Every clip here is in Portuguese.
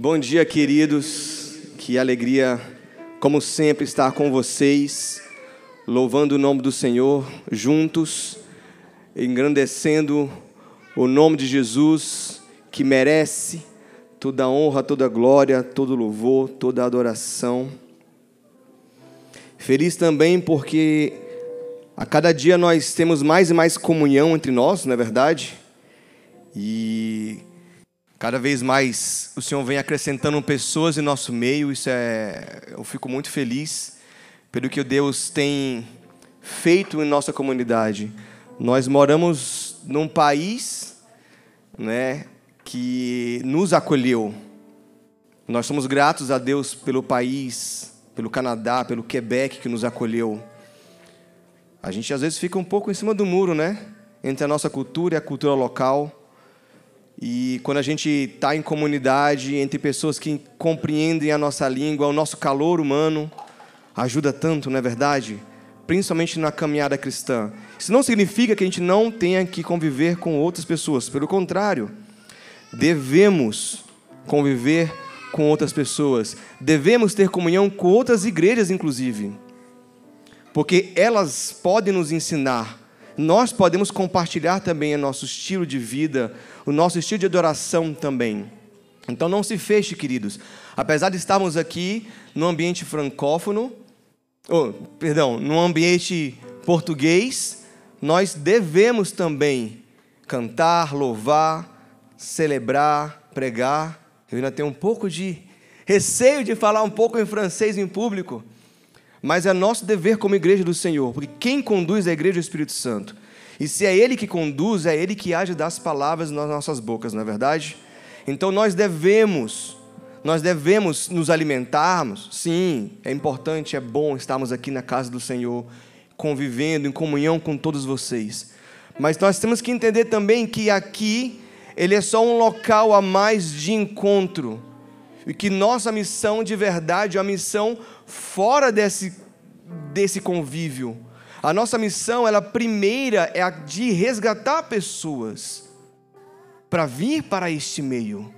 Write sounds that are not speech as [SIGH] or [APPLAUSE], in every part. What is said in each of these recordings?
Bom dia, queridos. Que alegria, como sempre, estar com vocês, louvando o nome do Senhor juntos, engrandecendo o nome de Jesus, que merece toda a honra, toda glória, todo louvor, toda a adoração. Feliz também porque a cada dia nós temos mais e mais comunhão entre nós, não é verdade? E Cada vez mais o Senhor vem acrescentando pessoas em nosso meio, isso é, eu fico muito feliz pelo que Deus tem feito em nossa comunidade. Nós moramos num país, né, que nos acolheu. Nós somos gratos a Deus pelo país, pelo Canadá, pelo Quebec que nos acolheu. A gente às vezes fica um pouco em cima do muro, né? Entre a nossa cultura e a cultura local. E quando a gente está em comunidade, entre pessoas que compreendem a nossa língua, o nosso calor humano, ajuda tanto, não é verdade? Principalmente na caminhada cristã. Isso não significa que a gente não tenha que conviver com outras pessoas. Pelo contrário, devemos conviver com outras pessoas. Devemos ter comunhão com outras igrejas, inclusive. Porque elas podem nos ensinar nós podemos compartilhar também o nosso estilo de vida, o nosso estilo de adoração também. Então não se feche, queridos. Apesar de estarmos aqui no ambiente francófono, oh, perdão, no ambiente português, nós devemos também cantar, louvar, celebrar, pregar. Eu ainda tenho um pouco de receio de falar um pouco em francês em público. Mas é nosso dever como igreja do Senhor, porque quem conduz a igreja é o Espírito Santo. E se é Ele que conduz, é Ele que age das palavras nas nossas bocas, não é verdade? Então nós devemos, nós devemos nos alimentarmos. Sim, é importante, é bom estarmos aqui na casa do Senhor, convivendo em comunhão com todos vocês. Mas nós temos que entender também que aqui ele é só um local a mais de encontro. E que nossa missão de verdade é uma missão fora desse, desse convívio. A nossa missão, ela primeira é a de resgatar pessoas para vir para este meio.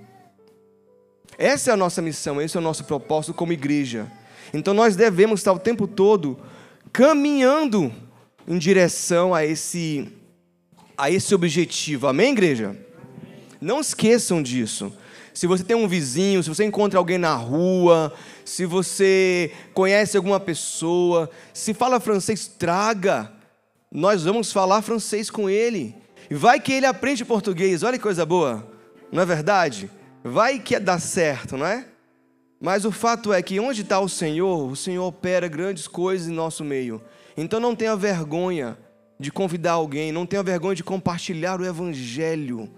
Essa é a nossa missão, esse é o nosso propósito como igreja. Então nós devemos estar o tempo todo caminhando em direção a esse a esse objetivo. Amém, igreja? Não esqueçam disso. Se você tem um vizinho, se você encontra alguém na rua, se você conhece alguma pessoa, se fala francês, traga. Nós vamos falar francês com ele. E vai que ele aprende português, olha que coisa boa, não é verdade? Vai que dá certo, não é? Mas o fato é que onde está o Senhor, o Senhor opera grandes coisas em nosso meio. Então não tenha vergonha de convidar alguém, não tenha vergonha de compartilhar o Evangelho.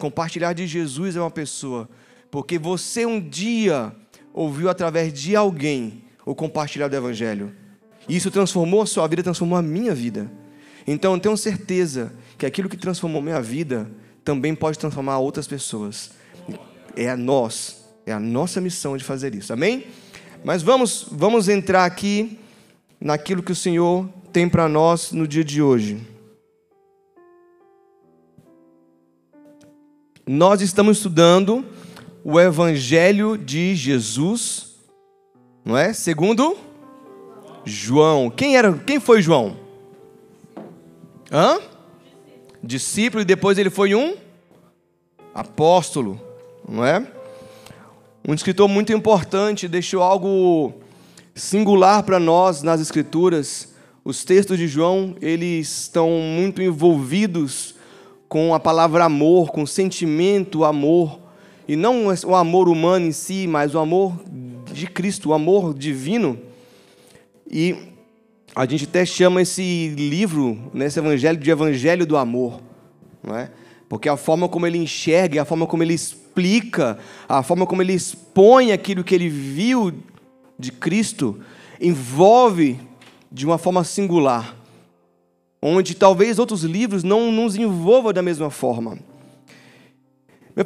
Compartilhar de Jesus é uma pessoa, porque você um dia ouviu através de alguém o compartilhar do Evangelho. Isso transformou a sua vida, transformou a minha vida. Então eu tenho certeza que aquilo que transformou minha vida também pode transformar outras pessoas. É a nós, é a nossa missão de fazer isso. Amém? Mas vamos, vamos entrar aqui naquilo que o Senhor tem para nós no dia de hoje. Nós estamos estudando o Evangelho de Jesus, não é? Segundo João. Quem era? Quem foi João? Hã? Discípulo e depois ele foi um apóstolo, não é? Um escritor muito importante, deixou algo singular para nós nas escrituras. Os textos de João, eles estão muito envolvidos com a palavra amor, com o sentimento amor e não o amor humano em si, mas o amor de Cristo, o amor divino. E a gente até chama esse livro, nesse evangelho, de evangelho do amor, não é? Porque a forma como ele enxerga, a forma como ele explica, a forma como ele expõe aquilo que ele viu de Cristo, envolve de uma forma singular, onde talvez outros livros não nos envolvam da mesma forma.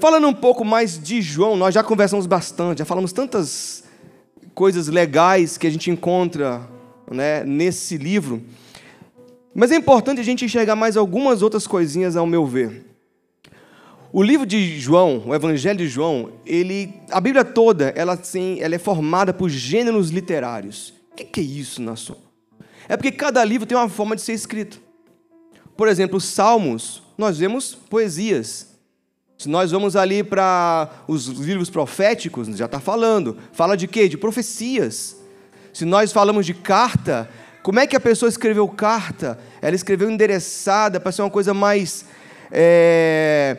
Falando um pouco mais de João, nós já conversamos bastante, já falamos tantas coisas legais que a gente encontra né, nesse livro. Mas é importante a gente enxergar mais algumas outras coisinhas, ao meu ver. O livro de João, o Evangelho de João, ele, a Bíblia toda, ela, assim, ela é formada por gêneros literários. O que é isso, nação? É porque cada livro tem uma forma de ser escrito. Por exemplo, os Salmos, nós vemos poesias. Se nós vamos ali para os livros proféticos, já está falando. Fala de quê? De profecias. Se nós falamos de carta, como é que a pessoa escreveu carta? Ela escreveu endereçada para ser uma coisa mais é,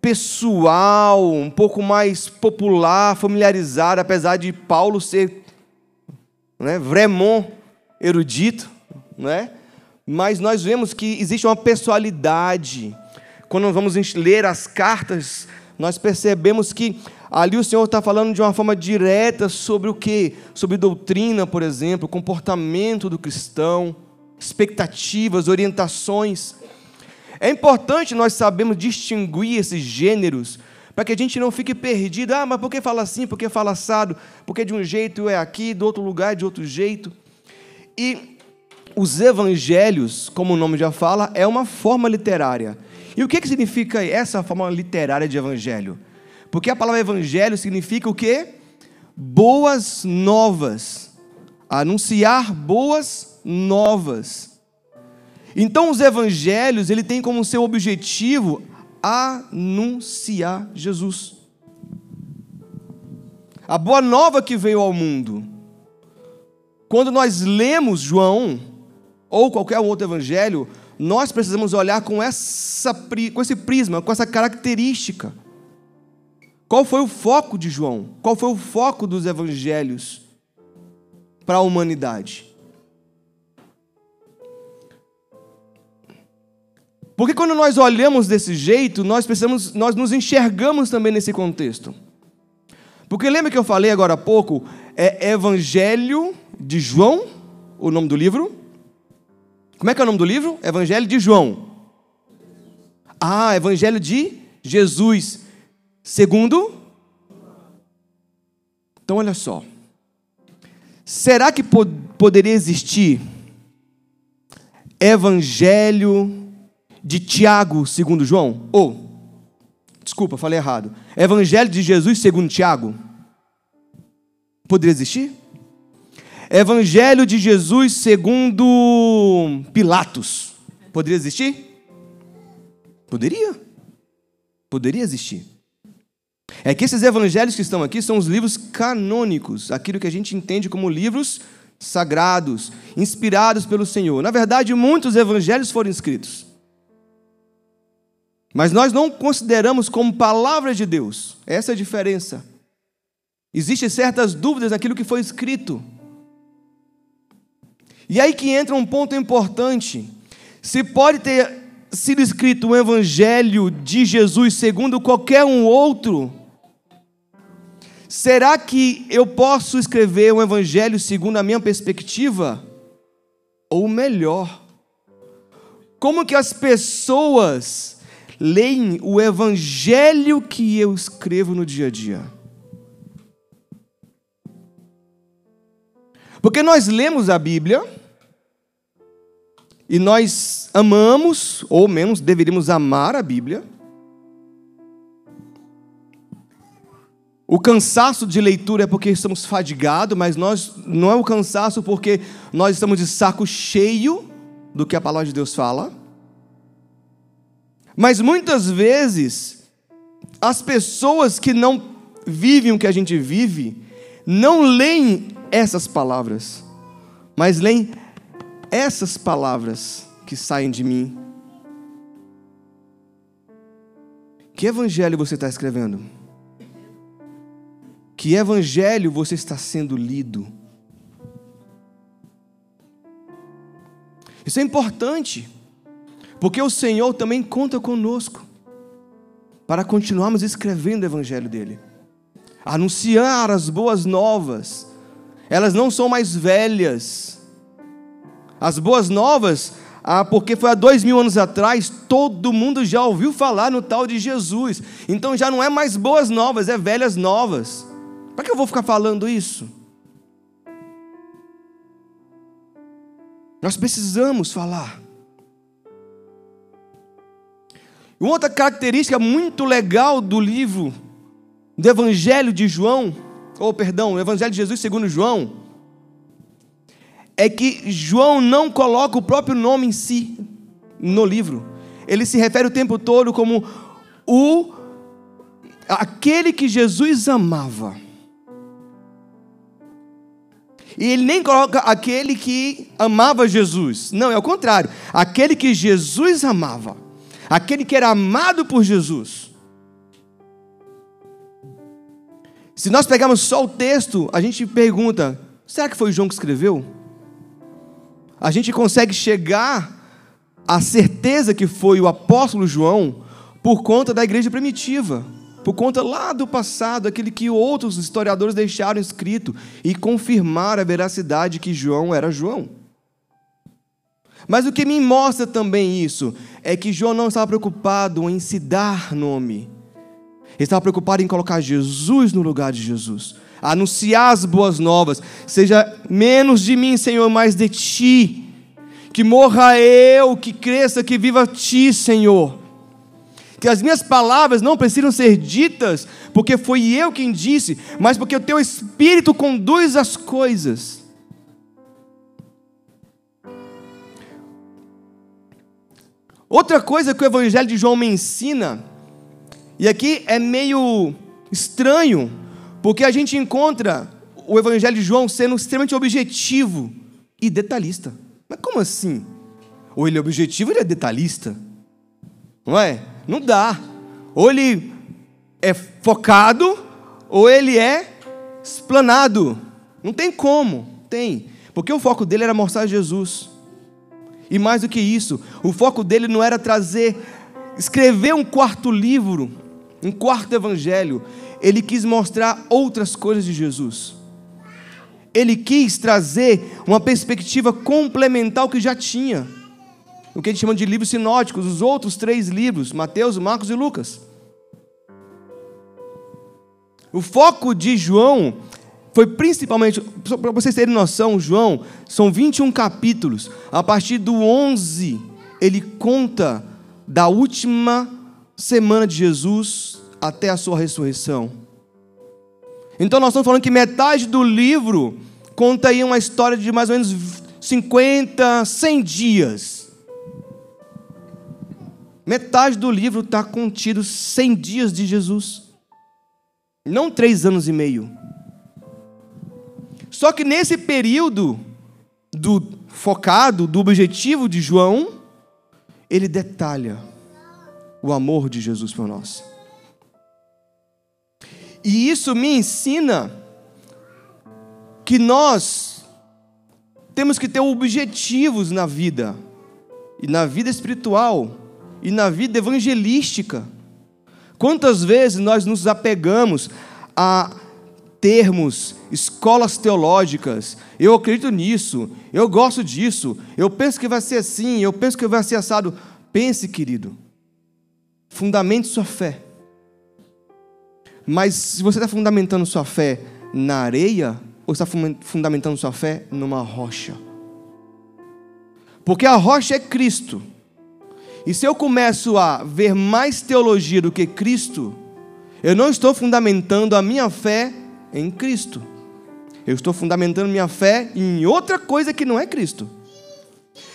pessoal, um pouco mais popular, familiarizada, apesar de Paulo ser né, vraiment erudito, né? Mas nós vemos que existe uma pessoalidade. Quando vamos ler as cartas, nós percebemos que ali o Senhor está falando de uma forma direta sobre o que? Sobre doutrina, por exemplo, comportamento do cristão, expectativas, orientações. É importante nós sabermos distinguir esses gêneros, para que a gente não fique perdido. Ah, mas por que fala assim? Por que fala assado? Porque de um jeito é aqui, do outro lugar é de outro jeito. E os evangelhos, como o nome já fala, é uma forma literária. E o que, que significa essa forma literária de evangelho? Porque a palavra evangelho significa o quê? Boas novas. Anunciar boas novas. Então os evangelhos, ele tem como seu objetivo anunciar Jesus. A boa nova que veio ao mundo. Quando nós lemos João ou qualquer outro evangelho, nós precisamos olhar com, essa, com esse prisma, com essa característica. Qual foi o foco de João? Qual foi o foco dos evangelhos para a humanidade? Porque quando nós olhamos desse jeito, nós precisamos, nós nos enxergamos também nesse contexto. Porque lembra que eu falei agora há pouco, é Evangelho de João, o nome do livro? Como é que é o nome do livro? Evangelho de João. Ah, Evangelho de Jesus. Segundo? Então olha só. Será que pod poderia existir Evangelho de Tiago, segundo João? Ou, oh, desculpa, falei errado. Evangelho de Jesus, segundo Tiago? Poderia existir? Evangelho de Jesus, segundo Pilatos? Poderia existir? Poderia. Poderia existir. É que esses evangelhos que estão aqui são os livros canônicos, aquilo que a gente entende como livros sagrados, inspirados pelo Senhor. Na verdade, muitos evangelhos foram escritos. Mas nós não consideramos como palavra de Deus. Essa é a diferença. Existem certas dúvidas naquilo que foi escrito. E aí que entra um ponto importante. Se pode ter sido escrito um evangelho de Jesus segundo qualquer um outro, será que eu posso escrever um evangelho segundo a minha perspectiva? Ou melhor, como que as pessoas leem o evangelho que eu escrevo no dia a dia. Porque nós lemos a Bíblia e nós amamos, ou menos deveríamos amar a Bíblia. O cansaço de leitura é porque estamos fadigados, mas nós não é o cansaço porque nós estamos de saco cheio do que a palavra de Deus fala. Mas muitas vezes, as pessoas que não vivem o que a gente vive, não leem essas palavras, mas leem essas palavras que saem de mim. Que evangelho você está escrevendo? Que evangelho você está sendo lido? Isso é importante. Porque o Senhor também conta conosco para continuarmos escrevendo o Evangelho dele, anunciar as boas novas. Elas não são mais velhas. As boas novas, ah, porque foi há dois mil anos atrás, todo mundo já ouviu falar no tal de Jesus. Então já não é mais boas novas, é velhas novas. Para que eu vou ficar falando isso? Nós precisamos falar. Uma outra característica muito legal do livro do Evangelho de João, ou perdão, o Evangelho de Jesus segundo João, é que João não coloca o próprio nome em si no livro. Ele se refere o tempo todo como o aquele que Jesus amava. E ele nem coloca aquele que amava Jesus. Não, é o contrário. Aquele que Jesus amava. Aquele que era amado por Jesus. Se nós pegarmos só o texto, a gente pergunta: será que foi João que escreveu? A gente consegue chegar à certeza que foi o apóstolo João por conta da igreja primitiva por conta lá do passado, aquele que outros historiadores deixaram escrito e confirmar a veracidade que João era João. Mas o que me mostra também isso é que João não estava preocupado em se dar nome. Ele estava preocupado em colocar Jesus no lugar de Jesus, anunciar as boas novas. Seja menos de mim, Senhor, mais de ti. Que morra eu, que cresça, que viva ti, Senhor que as minhas palavras não precisam ser ditas porque foi eu quem disse, mas porque o teu espírito conduz as coisas. Outra coisa que o Evangelho de João me ensina, e aqui é meio estranho, porque a gente encontra o Evangelho de João sendo extremamente objetivo e detalhista. Mas como assim? Ou ele é objetivo ele é detalhista? Não é? Não dá. Ou ele é focado, ou ele é explanado. Não tem como. Tem. Porque o foco dele era mostrar Jesus. E mais do que isso, o foco dele não era trazer, escrever um quarto livro, um quarto evangelho. Ele quis mostrar outras coisas de Jesus. Ele quis trazer uma perspectiva complementar ao que já tinha o que a gente chama de livros sinóticos, os outros três livros, Mateus, Marcos e Lucas. O foco de João foi principalmente, para vocês terem noção, João, são 21 capítulos. A partir do 11, ele conta da última semana de Jesus até a sua ressurreição. Então nós estamos falando que metade do livro conta aí uma história de mais ou menos 50, 100 dias. Metade do livro está contido 100 dias de Jesus, não três anos e meio. Só que nesse período do focado, do objetivo de João, ele detalha o amor de Jesus por nós. E isso me ensina que nós temos que ter objetivos na vida e na vida espiritual e na vida evangelística. Quantas vezes nós nos apegamos a termos, escolas teológicas, eu acredito nisso, eu gosto disso, eu penso que vai ser assim, eu penso que vai ser assado. Pense, querido, fundamente sua fé. Mas se você está fundamentando sua fé na areia, ou está fundamentando sua fé numa rocha? Porque a rocha é Cristo. E se eu começo a ver mais teologia do que Cristo, eu não estou fundamentando a minha fé em Cristo. Eu estou fundamentando minha fé em outra coisa que não é Cristo.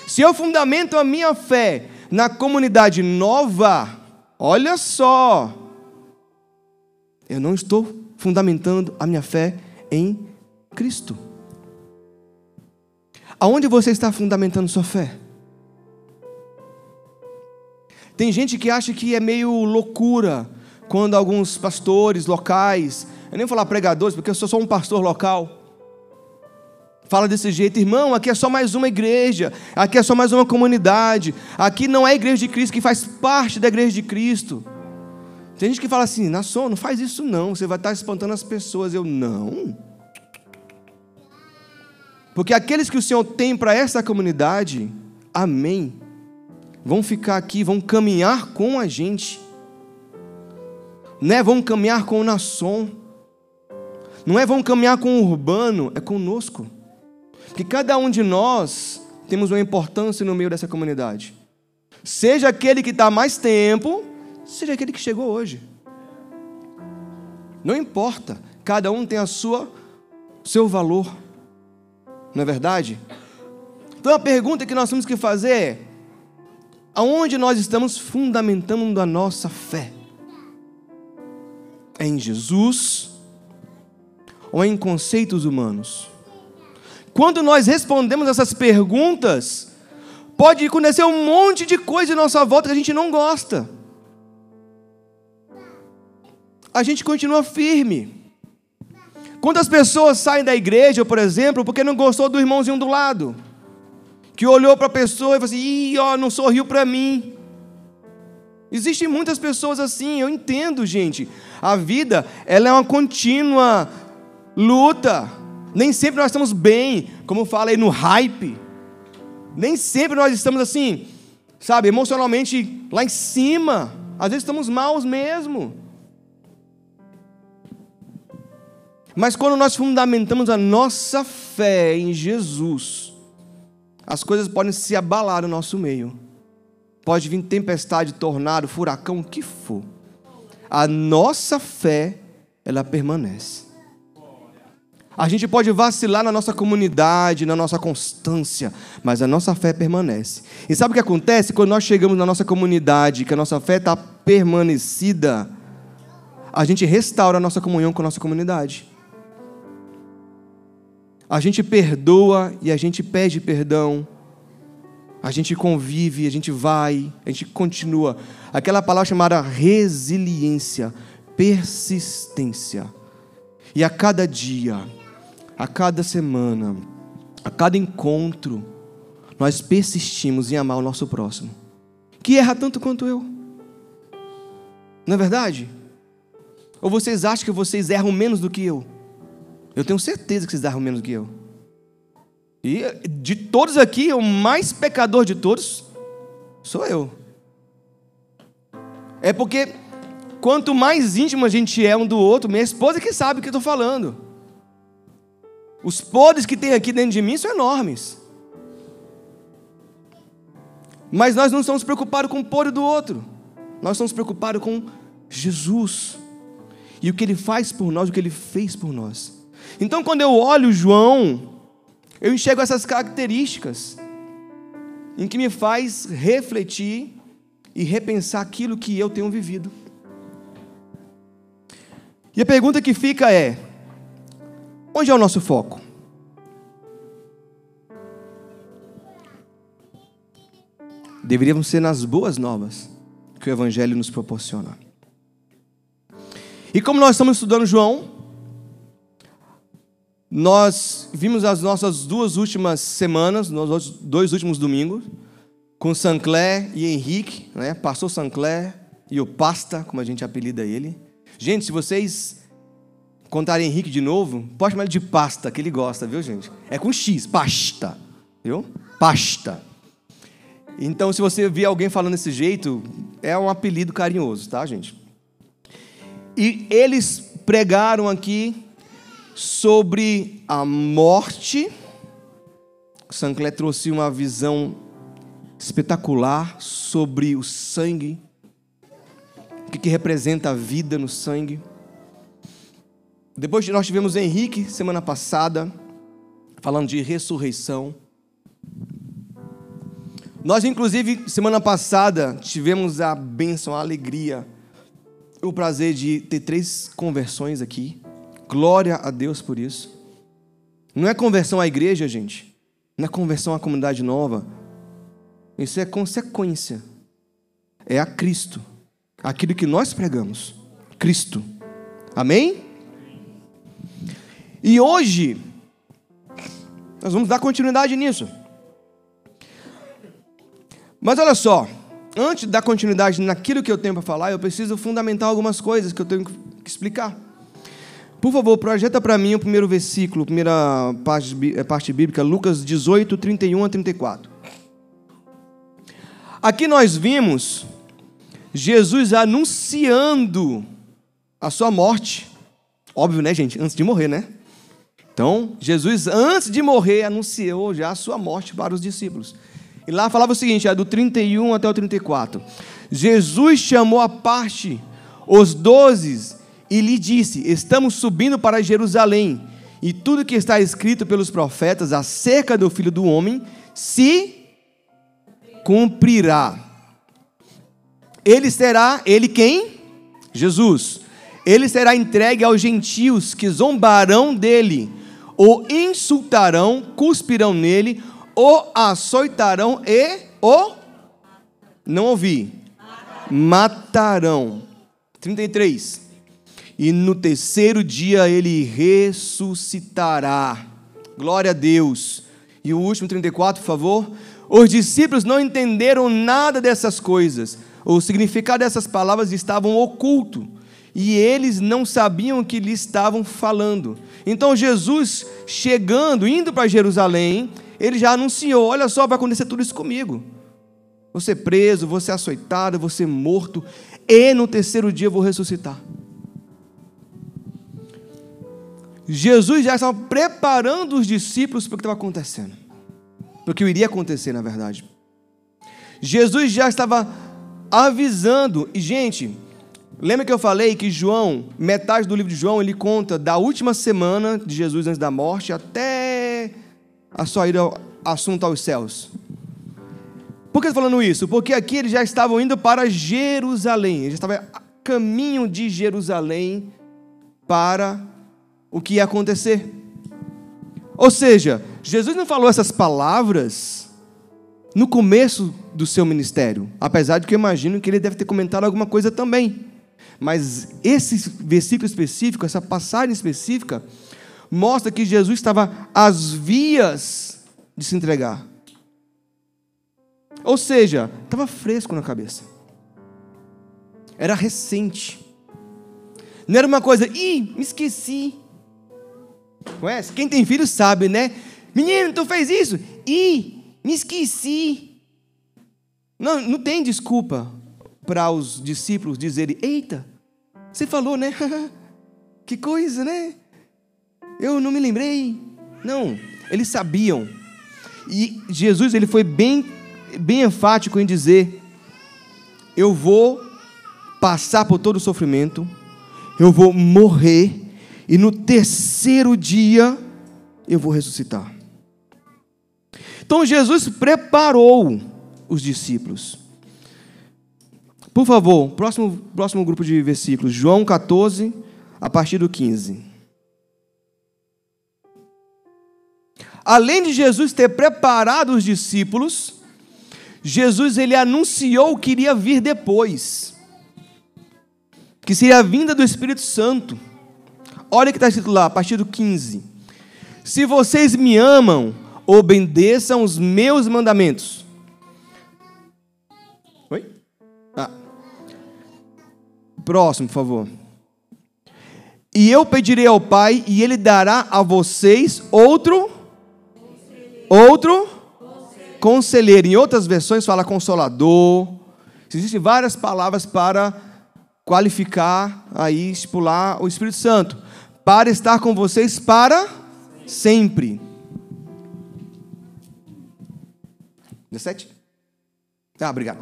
Se eu fundamento a minha fé na comunidade nova, olha só, eu não estou fundamentando a minha fé em Cristo. Aonde você está fundamentando sua fé? Tem gente que acha que é meio loucura quando alguns pastores locais, eu nem vou falar pregadores, porque eu sou só um pastor local, fala desse jeito, irmão, aqui é só mais uma igreja, aqui é só mais uma comunidade, aqui não é a igreja de Cristo que faz parte da igreja de Cristo. Tem gente que fala assim, Nação, não faz isso não, você vai estar espantando as pessoas. Eu, não. Porque aqueles que o Senhor tem para essa comunidade, amém vão ficar aqui, vão caminhar com a gente. Não é vão caminhar com o Nasson. Não é vão caminhar com o urbano, é conosco. Porque cada um de nós temos uma importância no meio dessa comunidade. Seja aquele que está mais tempo, seja aquele que chegou hoje. Não importa, cada um tem a sua seu valor. Não é verdade? Então a pergunta que nós temos que fazer é: aonde nós estamos fundamentando a nossa fé? É em Jesus ou é em conceitos humanos? Quando nós respondemos essas perguntas, pode acontecer um monte de coisa em nossa volta que a gente não gosta. A gente continua firme. Quantas pessoas saem da igreja, por exemplo, porque não gostou do irmãozinho do lado? Que olhou para a pessoa e falou assim: Ih, ó, não sorriu para mim. Existem muitas pessoas assim, eu entendo, gente. A vida, ela é uma contínua luta. Nem sempre nós estamos bem, como fala aí no hype. Nem sempre nós estamos assim, sabe, emocionalmente lá em cima. Às vezes estamos maus mesmo. Mas quando nós fundamentamos a nossa fé em Jesus, as coisas podem se abalar no nosso meio. Pode vir tempestade, tornado, furacão, o que for. A nossa fé, ela permanece. A gente pode vacilar na nossa comunidade, na nossa constância, mas a nossa fé permanece. E sabe o que acontece? Quando nós chegamos na nossa comunidade, que a nossa fé está permanecida, a gente restaura a nossa comunhão com a nossa comunidade. A gente perdoa e a gente pede perdão. A gente convive, a gente vai, a gente continua. Aquela palavra chamada resiliência, persistência. E a cada dia, a cada semana, a cada encontro, nós persistimos em amar o nosso próximo, que erra tanto quanto eu. Não é verdade? Ou vocês acham que vocês erram menos do que eu? Eu tenho certeza que vocês erram menos que eu. E de todos aqui, o mais pecador de todos sou eu. É porque quanto mais íntimo a gente é um do outro, minha esposa que sabe o que eu estou falando. Os podres que tem aqui dentro de mim são enormes. Mas nós não estamos preocupados com o podre do outro. Nós estamos preocupados com Jesus. E o que ele faz por nós, o que ele fez por nós. Então, quando eu olho João, eu enxergo essas características em que me faz refletir e repensar aquilo que eu tenho vivido. E a pergunta que fica é: onde é o nosso foco? Deveríamos ser nas boas novas que o Evangelho nos proporciona. E como nós estamos estudando João, nós vimos as nossas duas últimas semanas, nos dois últimos domingos, com Sancler e Henrique, né? Pastor Sancler e o Pasta, como a gente apelida ele. Gente, se vocês contarem Henrique de novo, pode chamar ele de Pasta, que ele gosta, viu, gente? É com X, pasta, viu? Pasta. Então, se você vir alguém falando desse jeito, é um apelido carinhoso, tá, gente? E eles pregaram aqui sobre a morte. Sancler trouxe uma visão espetacular sobre o sangue, o que, representa a vida no sangue. Depois nós tivemos Henrique semana passada, falando de ressurreição. Nós, inclusive, semana passada, tivemos a bênção, a alegria, o prazer de ter três conversões aqui. Glória a Deus por isso. Não é conversão à igreja, gente. Não é conversão à comunidade nova. Isso é consequência. É a Cristo. Aquilo que nós pregamos. Cristo. Amém? E hoje, nós vamos dar continuidade nisso. Mas olha só, antes de dar continuidade naquilo que eu tenho para falar, eu preciso fundamentar algumas coisas que eu tenho que explicar. Por favor, projeta para mim o primeiro versículo, a primeira parte, eh, parte bíblica, Lucas 18, 31 a 34. Aqui nós vimos Jesus anunciando a sua morte. Óbvio, né, gente? Antes de morrer, né? Então, Jesus, antes de morrer, anunciou já a sua morte para os discípulos. E lá falava o seguinte, é do 31 até o 34. Jesus chamou à parte os doze e lhe disse: Estamos subindo para Jerusalém, e tudo que está escrito pelos profetas acerca do filho do homem se cumprirá. Ele será, ele quem? Jesus. Ele será entregue aos gentios que zombarão dele, o insultarão, cuspirão nele, o açoitarão e o não ouvi. Matarão. 33. E no terceiro dia ele ressuscitará. Glória a Deus. E o último 34, por favor. Os discípulos não entenderam nada dessas coisas. O significado dessas palavras estavam oculto e eles não sabiam o que lhe estavam falando. Então Jesus, chegando, indo para Jerusalém, ele já anunciou: Olha só, vai acontecer tudo isso comigo. Você preso, você açoitado, você morto, e no terceiro dia eu vou ressuscitar. Jesus já estava preparando os discípulos para o que estava acontecendo, para o que iria acontecer, na verdade. Jesus já estava avisando, e gente, lembra que eu falei que João, metade do livro de João, ele conta da última semana de Jesus antes da morte até a sua ida assunto aos céus. Por que eu falando isso? Porque aqui eles já estavam indo para Jerusalém, eles já estavam a caminho de Jerusalém para o que ia acontecer. Ou seja, Jesus não falou essas palavras no começo do seu ministério, apesar de que eu imagino que ele deve ter comentado alguma coisa também. Mas esse versículo específico, essa passagem específica, mostra que Jesus estava às vias de se entregar. Ou seja, estava fresco na cabeça. Era recente. Não era uma coisa, ih, me esqueci. Conhece? Quem tem filho sabe, né? Menino, tu fez isso? Ih, me esqueci. Não, não tem desculpa para os discípulos dizerem: Eita, você falou, né? [LAUGHS] que coisa, né? Eu não me lembrei. Não, eles sabiam. E Jesus ele foi bem bem enfático em dizer: Eu vou passar por todo o sofrimento, eu vou morrer, e no terceiro dia eu vou ressuscitar. Então Jesus preparou os discípulos. Por favor, próximo, próximo grupo de versículos, João 14, a partir do 15. Além de Jesus ter preparado os discípulos, Jesus ele anunciou que iria vir depois, que seria a vinda do Espírito Santo. Olha o que está escrito lá, a partir do 15: Se vocês me amam, obedeçam os meus mandamentos. Próximo, por favor. E eu pedirei ao Pai, e Ele dará a vocês outro. Outro conselheiro. Em outras versões fala consolador. Existem várias palavras para qualificar aí, estipular o Espírito Santo. Para estar com vocês para sempre. 17? Ah, obrigado.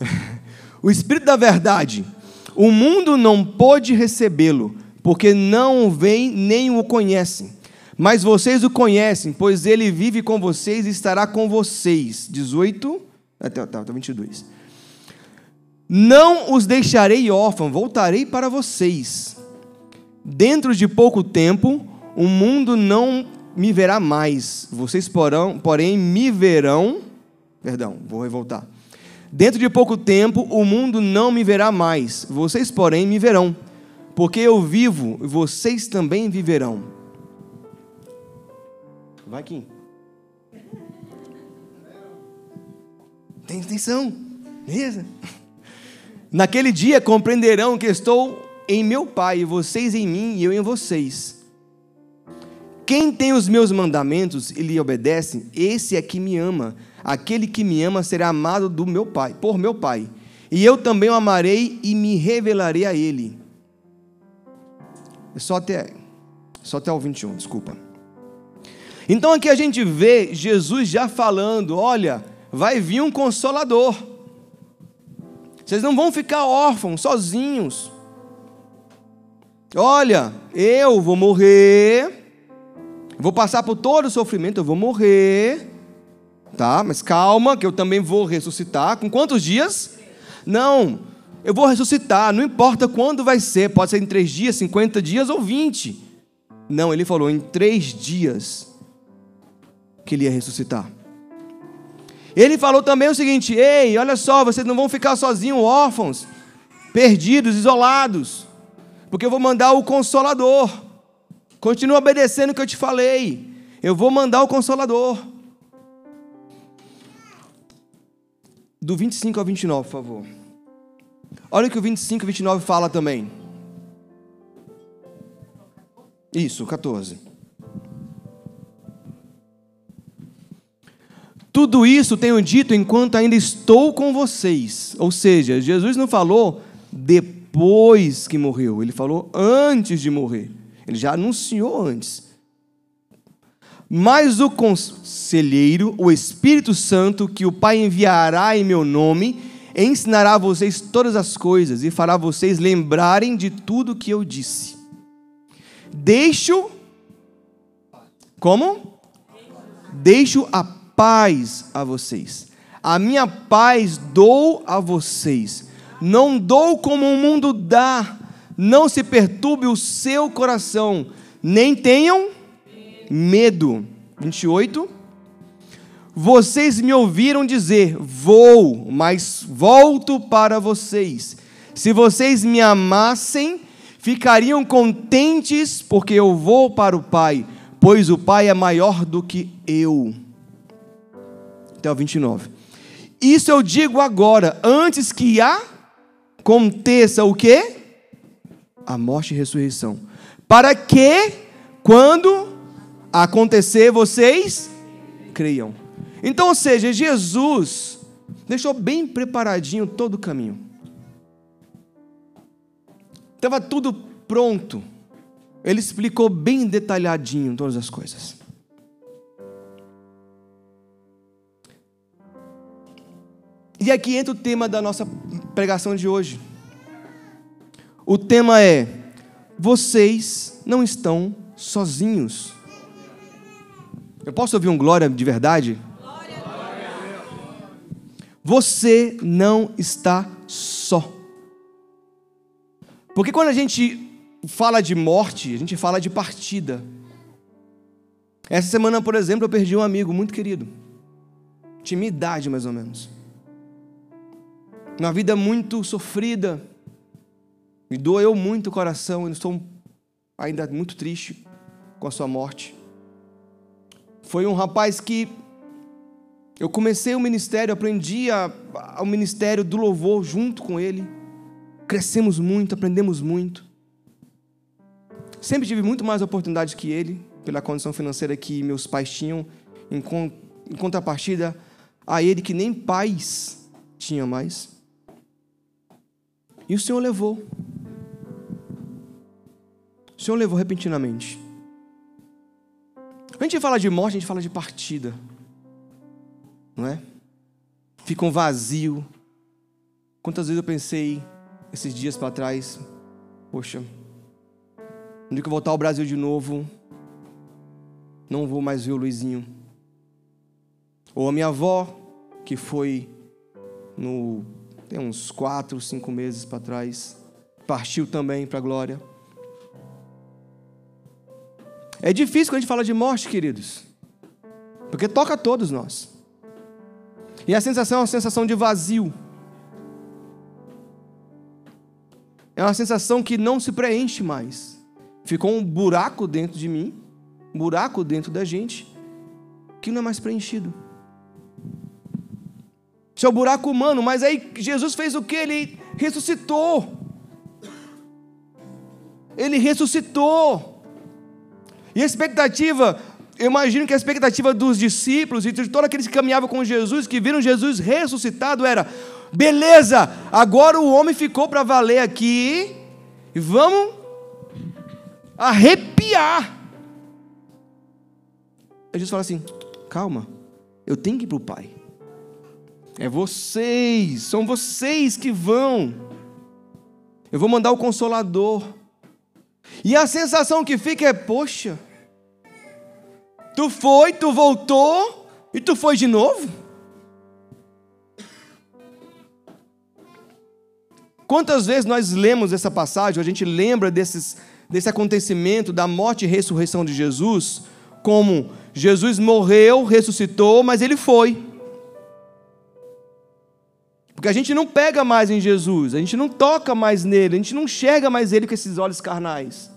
[LAUGHS] O Espírito da Verdade. O mundo não pôde recebê-lo, porque não o vem nem o conhece mas vocês o conhecem, pois ele vive com vocês e estará com vocês. 18, até, tá, 22. Tá, Não os deixarei órfãos, voltarei para vocês. Dentro de pouco tempo, o mundo não me verá mais. Vocês, porão, porém, me verão. Perdão, vou revoltar. Dentro de pouco tempo, o mundo não me verá mais. Vocês, porém, me verão. Porque eu vivo, vocês também viverão. Vai, Kim. Tem atenção. Beleza? Naquele dia compreenderão que estou em meu Pai, vocês em mim e eu em vocês. Quem tem os meus mandamentos e lhe obedece, esse é que me ama. Aquele que me ama será amado do meu Pai, por meu Pai. E eu também o amarei e me revelarei a ele. É só até, só até o 21, desculpa. Então aqui a gente vê Jesus já falando: olha, vai vir um consolador. Vocês não vão ficar órfãos, sozinhos. Olha, eu vou morrer, vou passar por todo o sofrimento, eu vou morrer, tá? Mas calma, que eu também vou ressuscitar. Com quantos dias? Não, eu vou ressuscitar, não importa quando vai ser, pode ser em três dias, 50 dias ou 20. Não, ele falou em três dias que ele ia ressuscitar. Ele falou também o seguinte: ei, olha só, vocês não vão ficar sozinhos, órfãos, perdidos, isolados, porque eu vou mandar o consolador. Continua obedecendo o que eu te falei. Eu vou mandar o consolador. Do 25 ao 29, por favor. Olha o que o 25 e 29 fala também. Isso, 14. Tudo isso tenho dito enquanto ainda estou com vocês. Ou seja, Jesus não falou depois que morreu, ele falou antes de morrer. Ele já anunciou antes. Mas o conselheiro, o Espírito Santo, que o Pai enviará em meu nome, ensinará a vocês todas as coisas e fará vocês lembrarem de tudo que eu disse. Deixo. Como? Deixo a paz a vocês. A minha paz dou a vocês. Não dou como o mundo dá. Não se perturbe o seu coração, nem tenham medo. 28. Vocês me ouviram dizer: Vou, mas volto para vocês. Se vocês me amassem, ficariam contentes, porque eu vou para o Pai, pois o Pai é maior do que eu até o 29. Isso eu digo agora, antes que aconteça o quê? A morte e ressurreição. Para que, quando acontecer, vocês creiam. Então, ou seja, Jesus deixou bem preparadinho todo o caminho. Estava tudo pronto. Ele explicou bem detalhadinho todas as coisas. E aqui entra o tema da nossa pregação de hoje. O tema é: vocês não estão sozinhos. Eu posso ouvir um glória de verdade? Você não está só. Porque quando a gente fala de morte, a gente fala de partida. Essa semana, por exemplo, eu perdi um amigo muito querido. Tinha minha idade, mais ou menos uma vida muito sofrida, me doeu muito o coração, eu estou ainda muito triste com a sua morte. Foi um rapaz que eu comecei o ministério, aprendi a, ao ministério do louvor junto com ele. Crescemos muito, aprendemos muito. Sempre tive muito mais oportunidades que ele, pela condição financeira que meus pais tinham, em, em contrapartida a ele que nem pais tinha mais. E o Senhor levou. O Senhor levou repentinamente. Quando a gente fala de morte, a gente fala de partida. Não é? Fica um vazio. Quantas vezes eu pensei esses dias para trás, poxa, no dia que eu voltar ao Brasil de novo, não vou mais ver o Luizinho. Ou a minha avó, que foi no tem uns quatro, cinco meses para trás, partiu também para a glória. É difícil quando a gente fala de morte, queridos, porque toca a todos nós. E a sensação é uma sensação de vazio. É uma sensação que não se preenche mais. Ficou um buraco dentro de mim, um buraco dentro da gente, que não é mais preenchido. Isso é o buraco humano, mas aí Jesus fez o que? Ele ressuscitou. Ele ressuscitou. E a expectativa, eu imagino que a expectativa dos discípulos e de todos aqueles que caminhavam com Jesus, que viram Jesus ressuscitado, era: beleza, agora o homem ficou para valer aqui, e vamos arrepiar. Jesus fala assim: calma, eu tenho que ir para o Pai. É vocês, são vocês que vão. Eu vou mandar o consolador. E a sensação que fica é: poxa, tu foi, tu voltou e tu foi de novo? Quantas vezes nós lemos essa passagem, a gente lembra desses, desse acontecimento da morte e ressurreição de Jesus, como Jesus morreu, ressuscitou, mas ele foi. Porque a gente não pega mais em Jesus, a gente não toca mais nele, a gente não enxerga mais ele com esses olhos carnais.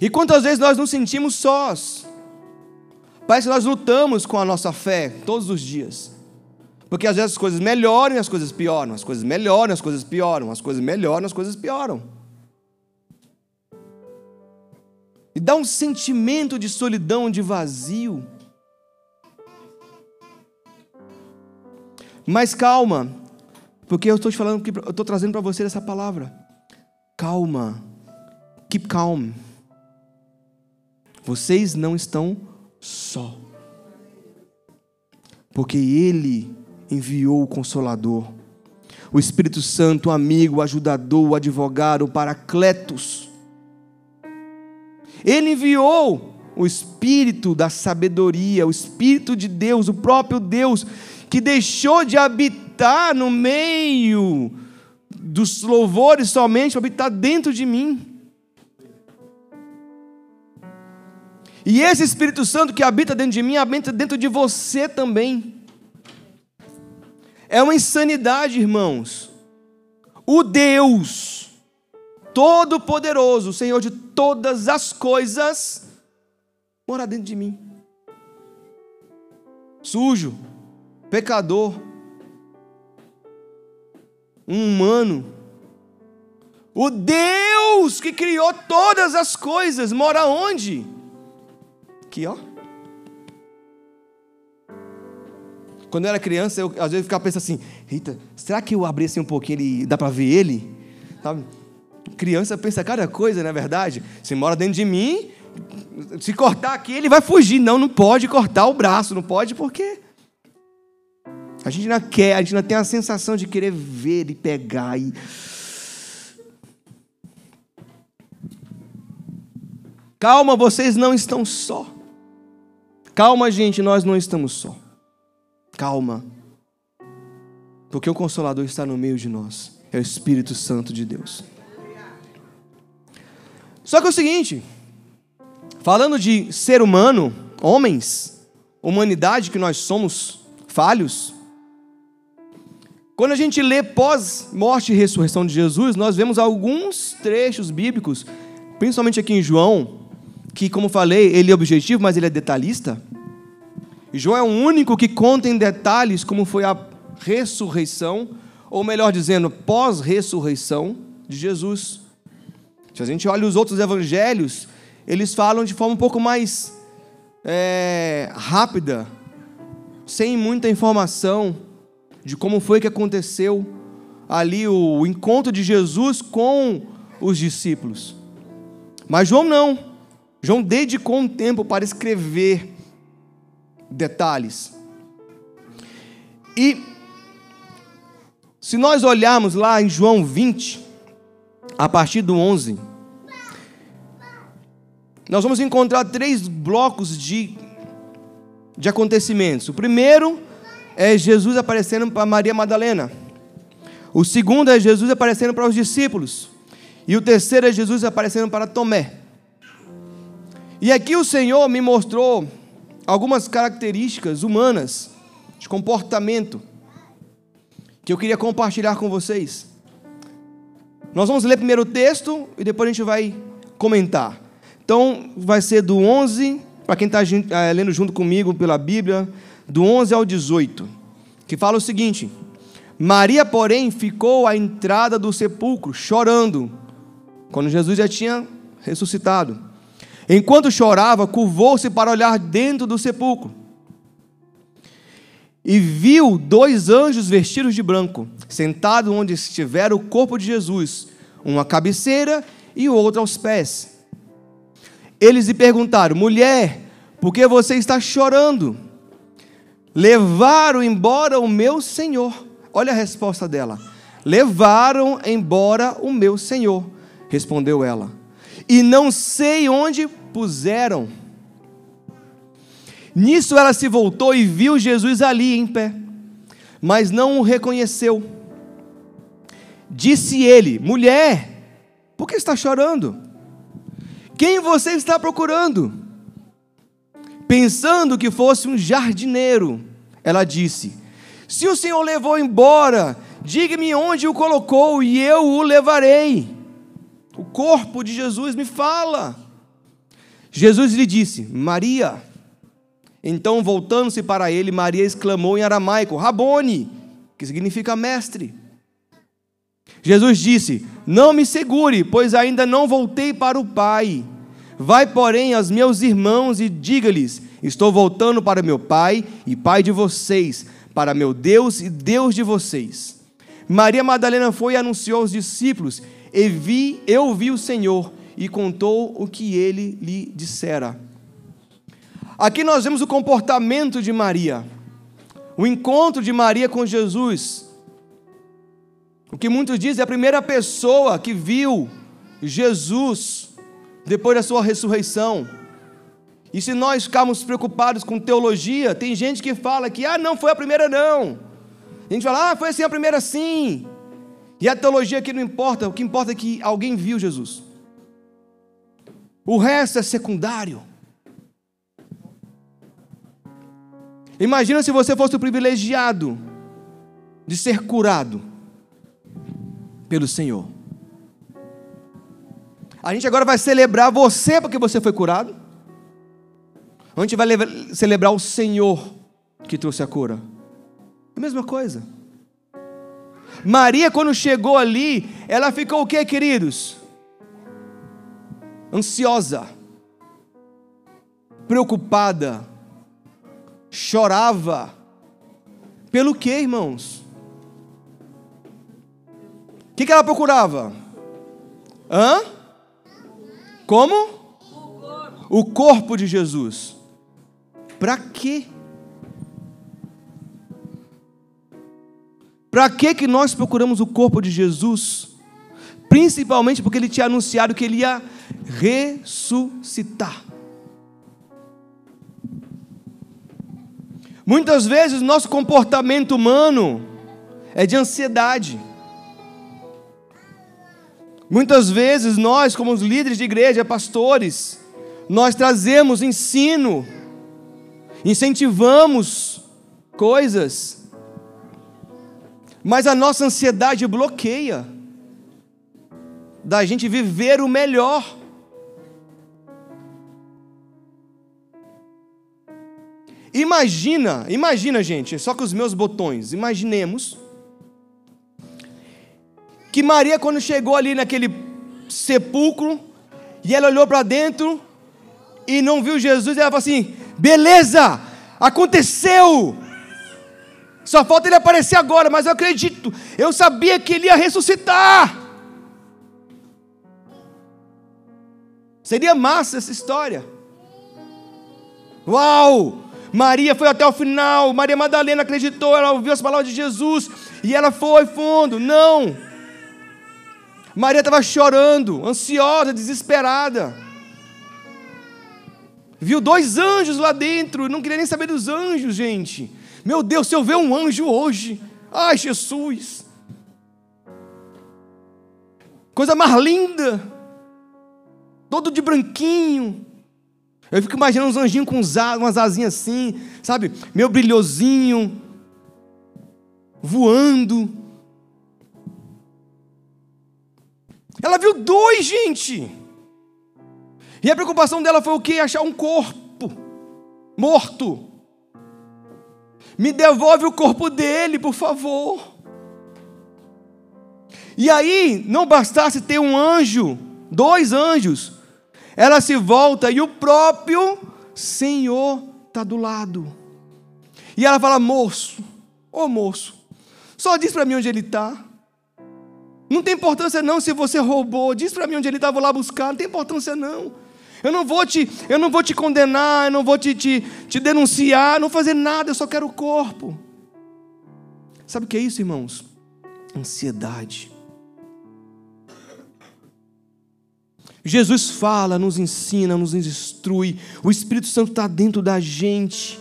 E quantas vezes nós nos sentimos sós? Parece que nós lutamos com a nossa fé todos os dias. Porque às vezes as coisas melhoram e as coisas pioram, as coisas melhoram e as coisas pioram, as coisas melhoram e as coisas pioram. E dá um sentimento de solidão, de vazio. Mas calma, porque eu estou te falando eu estou trazendo para você essa palavra. Calma. Keep calm. Vocês não estão só. Porque Ele enviou o Consolador, o Espírito Santo, o amigo, o ajudador, o advogado, o Paracletos. Ele enviou o Espírito da sabedoria, o Espírito de Deus, o próprio Deus, que deixou de habitar no meio dos louvores somente, para habitar dentro de mim. E esse Espírito Santo que habita dentro de mim, habita dentro de você também. É uma insanidade, irmãos. O Deus Todo-Poderoso, Senhor de todas as coisas, mora dentro de mim. Sujo, pecador, um humano. O Deus que criou todas as coisas mora onde? Aqui, ó. Quando eu era criança, eu às vezes ficava pensando assim: eita, será que eu abrir assim um pouquinho e dá para ver ele? Sabe? Criança pensa cada coisa, não é verdade? Se mora dentro de mim, se cortar aqui, ele vai fugir. Não, não pode cortar o braço, não pode, porque a gente não quer, a gente não tem a sensação de querer ver e pegar e. Calma, vocês não estão só. Calma, gente, nós não estamos só. Calma. Porque o Consolador está no meio de nós. É o Espírito Santo de Deus. Só que é o seguinte, falando de ser humano, homens, humanidade que nós somos falhos, quando a gente lê pós-morte e ressurreição de Jesus, nós vemos alguns trechos bíblicos, principalmente aqui em João, que, como falei, ele é objetivo, mas ele é detalhista. João é o único que conta em detalhes como foi a ressurreição, ou melhor dizendo, pós-ressurreição de Jesus. Se a gente olha os outros evangelhos, eles falam de forma um pouco mais é, rápida, sem muita informação de como foi que aconteceu ali o, encontro de Jesus com os discípulos. Mas João não. João dedicou um tempo para escrever detalhes. E se nós olharmos lá em João 20, a partir do 11, nós vamos encontrar três blocos de, de acontecimentos. O primeiro é Jesus aparecendo para Maria Madalena. O segundo é Jesus aparecendo para os discípulos. E o terceiro é Jesus aparecendo para Tomé. E aqui o Senhor me mostrou algumas características humanas de comportamento que eu queria compartilhar com vocês. Nós vamos ler primeiro o texto e depois a gente vai comentar. Então, vai ser do 11, para quem está eh, lendo junto comigo pela Bíblia, do 11 ao 18, que fala o seguinte: Maria, porém, ficou à entrada do sepulcro, chorando, quando Jesus já tinha ressuscitado. Enquanto chorava, curvou-se para olhar dentro do sepulcro. E viu dois anjos vestidos de branco, sentados onde estivera o corpo de Jesus, um à cabeceira e o outro aos pés. Eles lhe perguntaram: Mulher, por que você está chorando? Levaram embora o meu senhor. Olha a resposta dela. Levaram embora o meu senhor, respondeu ela. E não sei onde puseram. Nisso ela se voltou e viu Jesus ali em pé, mas não o reconheceu. Disse ele: Mulher, por que está chorando? Quem você está procurando? Pensando que fosse um jardineiro, ela disse: Se o Senhor levou embora, diga-me onde o colocou e eu o levarei. O corpo de Jesus me fala. Jesus lhe disse: Maria. Então, voltando-se para ele, Maria exclamou em aramaico: Rabone, que significa mestre. Jesus disse: Não me segure, pois ainda não voltei para o Pai. Vai, porém, aos meus irmãos e diga-lhes: Estou voltando para meu Pai e Pai de vocês, para meu Deus e Deus de vocês. Maria Madalena foi e anunciou aos discípulos: e vi, Eu vi o Senhor e contou o que ele lhe dissera. Aqui nós vemos o comportamento de Maria, o encontro de Maria com Jesus. O que muitos dizem é a primeira pessoa que viu Jesus depois da sua ressurreição. E se nós ficarmos preocupados com teologia, tem gente que fala que, ah, não foi a primeira, não. A gente fala, ah, foi assim a primeira, sim. E a teologia aqui não importa, o que importa é que alguém viu Jesus. O resto é secundário. Imagina se você fosse o privilegiado de ser curado pelo Senhor. A gente agora vai celebrar você porque você foi curado. A gente vai celebrar o Senhor que trouxe a cura. A mesma coisa. Maria, quando chegou ali, ela ficou o que, queridos? Ansiosa, preocupada, chorava. Pelo que, irmãos? O que, que ela procurava? Hã? Como? O corpo, o corpo de Jesus. Para quê? Para que que nós procuramos o corpo de Jesus? Principalmente porque ele tinha anunciado que ele ia ressuscitar. Muitas vezes nosso comportamento humano é de ansiedade. Muitas vezes nós, como os líderes de igreja, pastores, nós trazemos ensino, incentivamos coisas, mas a nossa ansiedade bloqueia da gente viver o melhor. Imagina, imagina, gente, só com os meus botões, imaginemos que Maria, quando chegou ali naquele sepulcro, e ela olhou para dentro e não viu Jesus, ela falou assim: beleza, aconteceu. Só falta ele aparecer agora, mas eu acredito, eu sabia que ele ia ressuscitar. Seria massa essa história. Uau! Maria foi até o final, Maria Madalena acreditou, ela ouviu as palavras de Jesus e ela foi fundo. Não! Maria estava chorando, ansiosa, desesperada. Viu dois anjos lá dentro, não queria nem saber dos anjos, gente. Meu Deus, se eu ver um anjo hoje, ai Jesus, coisa mais linda, todo de branquinho. Eu fico imaginando uns anjinhos com umas asinhas assim, sabe, meu brilhosinho, voando. Ela viu dois, gente. E a preocupação dela foi o que? Achar um corpo morto. Me devolve o corpo dele, por favor. E aí, não bastasse ter um anjo, dois anjos, ela se volta e o próprio Senhor está do lado. E ela fala: Moço, ô moço, só diz para mim onde ele está. Não tem importância não se você roubou. Diz para mim onde ele estava lá buscar. Não tem importância não. Eu não vou te, eu não vou te condenar, eu não vou te, te, te denunciar, não fazer nada, eu só quero o corpo. Sabe o que é isso, irmãos? Ansiedade. Jesus fala, nos ensina, nos instrui. O Espírito Santo está dentro da gente.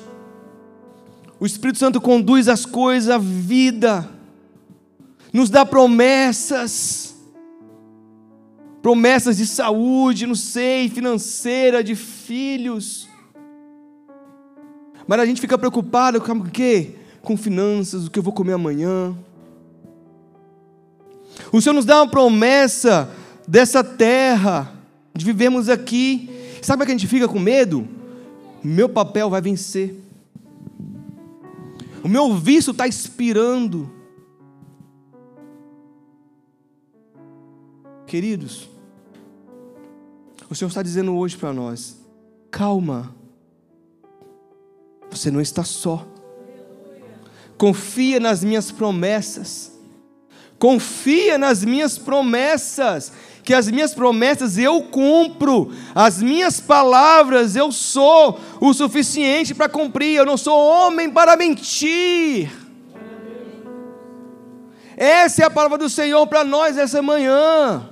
O Espírito Santo conduz as coisas à vida, nos dá promessas, promessas de saúde, não sei, financeira, de filhos. Mas a gente fica preocupado com o quê? Com finanças, o que eu vou comer amanhã. O Senhor nos dá uma promessa dessa terra, de vivermos aqui. Sabe o que a gente fica com medo? Meu papel vai vencer. O meu vício está expirando. Queridos, o Senhor está dizendo hoje para nós: calma, você não está só. Confia nas minhas promessas. Confia nas minhas promessas que as minhas promessas eu cumpro, as minhas palavras eu sou o suficiente para cumprir, eu não sou homem para mentir. Essa é a palavra do Senhor para nós essa manhã.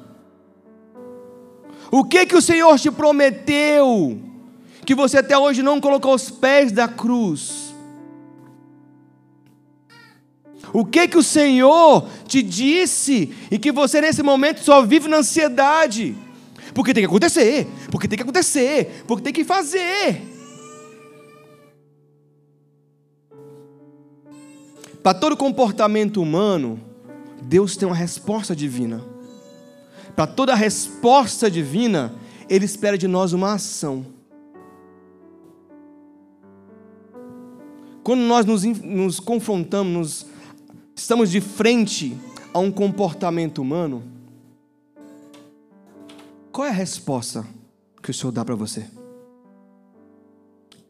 O que que o Senhor te prometeu que você até hoje não colocou os pés da cruz? O que que o Senhor te disse e que você nesse momento só vive na ansiedade? Porque tem que acontecer, porque tem que acontecer, porque tem que fazer. Para todo comportamento humano, Deus tem uma resposta divina. Para toda resposta divina, Ele espera de nós uma ação. Quando nós nos, nos confrontamos, nos estamos de frente a um comportamento humano, qual é a resposta que o Senhor dá para você?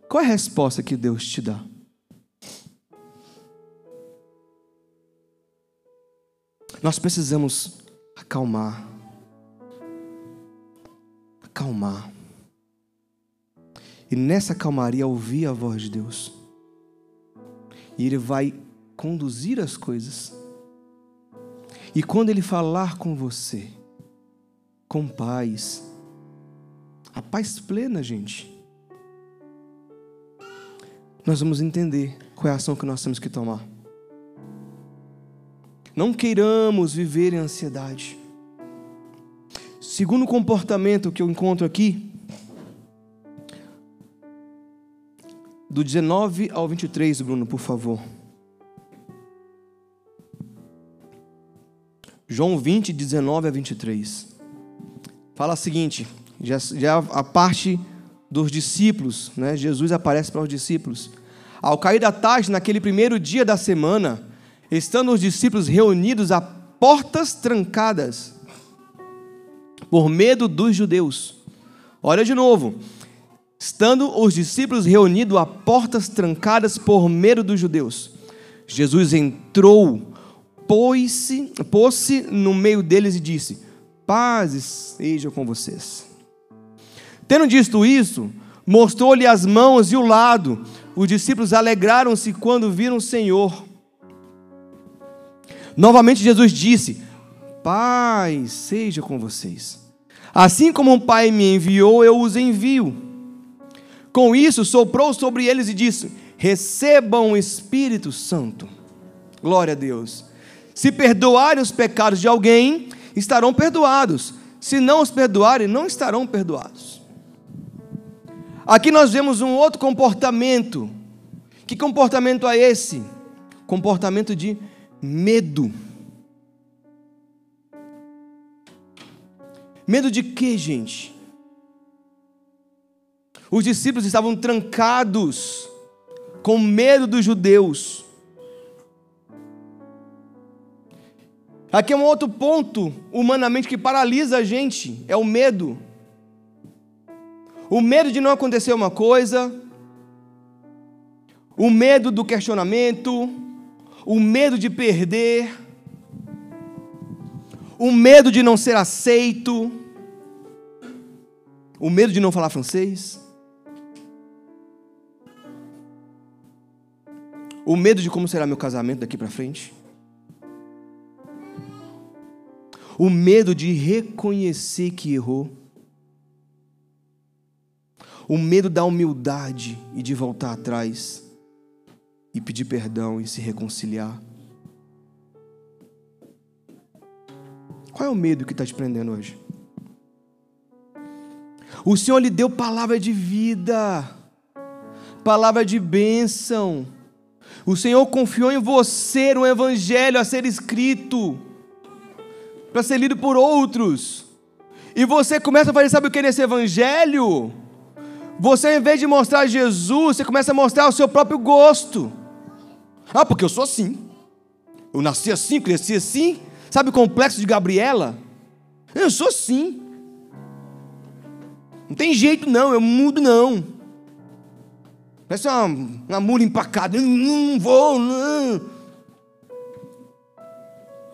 Qual é a resposta que Deus te dá? Nós precisamos acalmar. Acalmar. E nessa calmaria ouvir a voz de Deus. E Ele vai conduzir as coisas. E quando Ele falar com você, com paz, a paz plena, gente, nós vamos entender qual é a ação que nós temos que tomar. Não queiramos viver em ansiedade. Segundo comportamento que eu encontro aqui, do 19 ao 23, Bruno, por favor. João 20, 19 a 23. Fala o seguinte: já, já a parte dos discípulos, né? Jesus aparece para os discípulos. Ao cair da tarde, naquele primeiro dia da semana, estando os discípulos reunidos a portas trancadas, por medo dos judeus. Olha de novo. Estando os discípulos reunidos a portas trancadas por medo dos judeus, Jesus entrou pôs-se pôs no meio deles e disse: Paz seja com vocês. Tendo dito isso, mostrou-lhe as mãos e o lado. Os discípulos alegraram-se quando viram o Senhor. Novamente Jesus disse: Paz seja com vocês. Assim como o Pai me enviou, eu os envio. Com isso, soprou sobre eles e disse: Recebam o Espírito Santo. Glória a Deus. Se perdoarem os pecados de alguém, estarão perdoados. Se não os perdoarem, não estarão perdoados. Aqui nós vemos um outro comportamento. Que comportamento é esse? Comportamento de medo. Medo de quê, gente? Os discípulos estavam trancados com medo dos judeus. Aqui é um outro ponto, humanamente, que paralisa a gente: é o medo. O medo de não acontecer uma coisa, o medo do questionamento, o medo de perder, o medo de não ser aceito, O medo de não falar francês? O medo de como será meu casamento daqui para frente? O medo de reconhecer que errou? O medo da humildade e de voltar atrás e pedir perdão e se reconciliar? Qual é o medo que está te prendendo hoje? O Senhor lhe deu palavra de vida, palavra de bênção. O Senhor confiou em você um evangelho a ser escrito, para ser lido por outros. E você começa a fazer, sabe o que nesse evangelho? Você, ao invés de mostrar Jesus, você começa a mostrar o seu próprio gosto. Ah, porque eu sou assim. Eu nasci assim, cresci assim. Sabe o complexo de Gabriela? Eu sou assim. Não tem jeito não, eu mudo não. Parece uma, uma mula empacada. Não vou, não.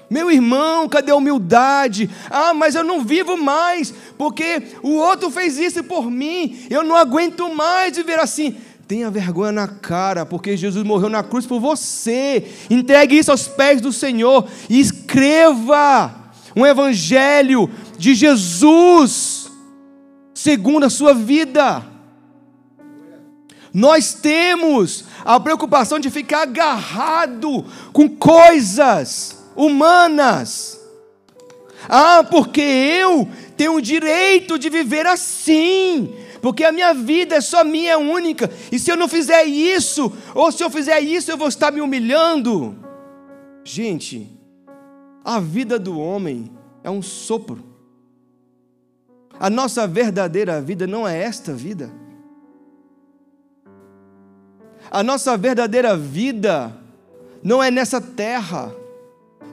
Meu irmão, cadê a humildade? Ah, mas eu não vivo mais, porque o outro fez isso por mim. Eu não aguento mais viver assim. Tenha vergonha na cara, porque Jesus morreu na cruz por você. Entregue isso aos pés do Senhor e escreva um evangelho de Jesus segundo a sua vida. Nós temos a preocupação de ficar agarrado com coisas humanas. Ah, porque eu tenho o direito de viver assim, porque a minha vida é só minha, é única, e se eu não fizer isso, ou se eu fizer isso, eu vou estar me humilhando. Gente, a vida do homem é um sopro. A nossa verdadeira vida não é esta vida. A nossa verdadeira vida não é nessa terra.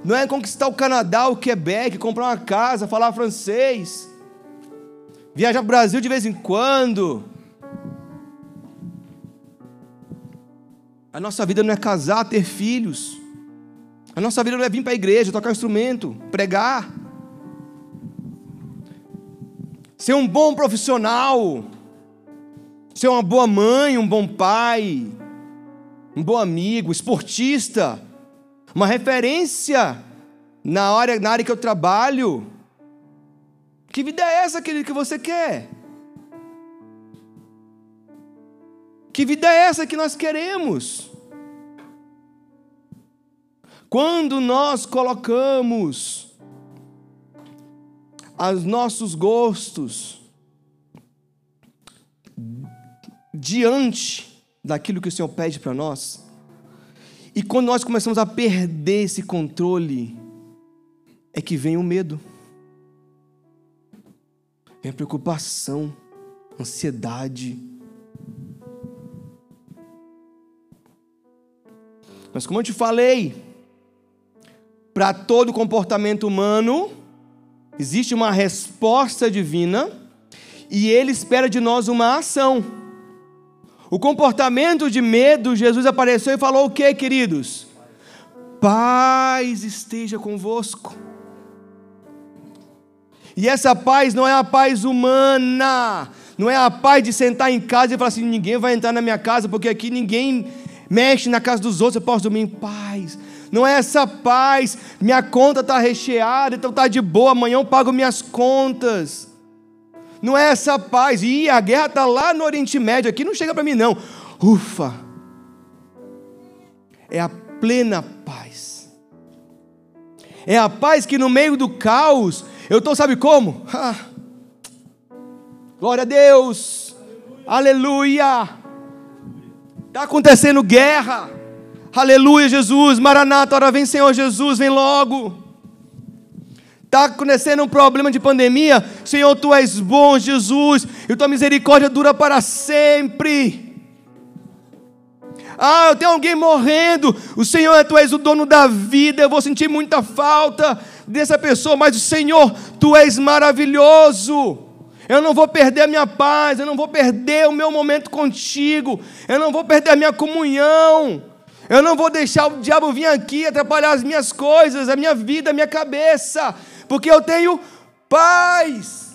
Não é conquistar o Canadá, o Quebec, comprar uma casa, falar francês. Viajar para o Brasil de vez em quando. A nossa vida não é casar, ter filhos. A nossa vida não é vir para a igreja, tocar um instrumento, pregar ser um bom profissional, ser uma boa mãe, um bom pai, um bom amigo, esportista, uma referência na área, na área que eu trabalho. Que vida é essa, querido, que você quer? Que vida é essa que nós queremos? Quando nós colocamos aos nossos gostos diante daquilo que o Senhor pede para nós. E quando nós começamos a perder esse controle, é que vem o medo, vem a preocupação, ansiedade. Mas como eu te falei, para todo comportamento humano, Existe uma resposta divina e ele espera de nós uma ação. O comportamento de medo, Jesus apareceu e falou o que, queridos? Paz esteja convosco. E essa paz não é a paz humana, não é a paz de sentar em casa e falar assim: ninguém vai entrar na minha casa, porque aqui ninguém mexe na casa dos outros, eu posso dormir em paz não é essa paz, minha conta está recheada, então está de boa, amanhã eu pago minhas contas. Não é essa paz, e a guerra está lá no Oriente Médio, aqui não chega para mim não. Ufa! É a plena paz. É a paz que no meio do caos, eu estou, sabe como? Glória a Deus! Aleluia! Está acontecendo guerra Aleluia, Jesus. Maranata, ora vem, Senhor Jesus, vem logo. Está acontecendo um problema de pandemia? Senhor, tu és bom, Jesus, e tua misericórdia dura para sempre. Ah, eu tenho alguém morrendo. O Senhor, tu és o dono da vida. Eu vou sentir muita falta dessa pessoa, mas o Senhor, tu és maravilhoso. Eu não vou perder a minha paz, eu não vou perder o meu momento contigo, eu não vou perder a minha comunhão. Eu não vou deixar o diabo vir aqui atrapalhar as minhas coisas, a minha vida, a minha cabeça, porque eu tenho paz.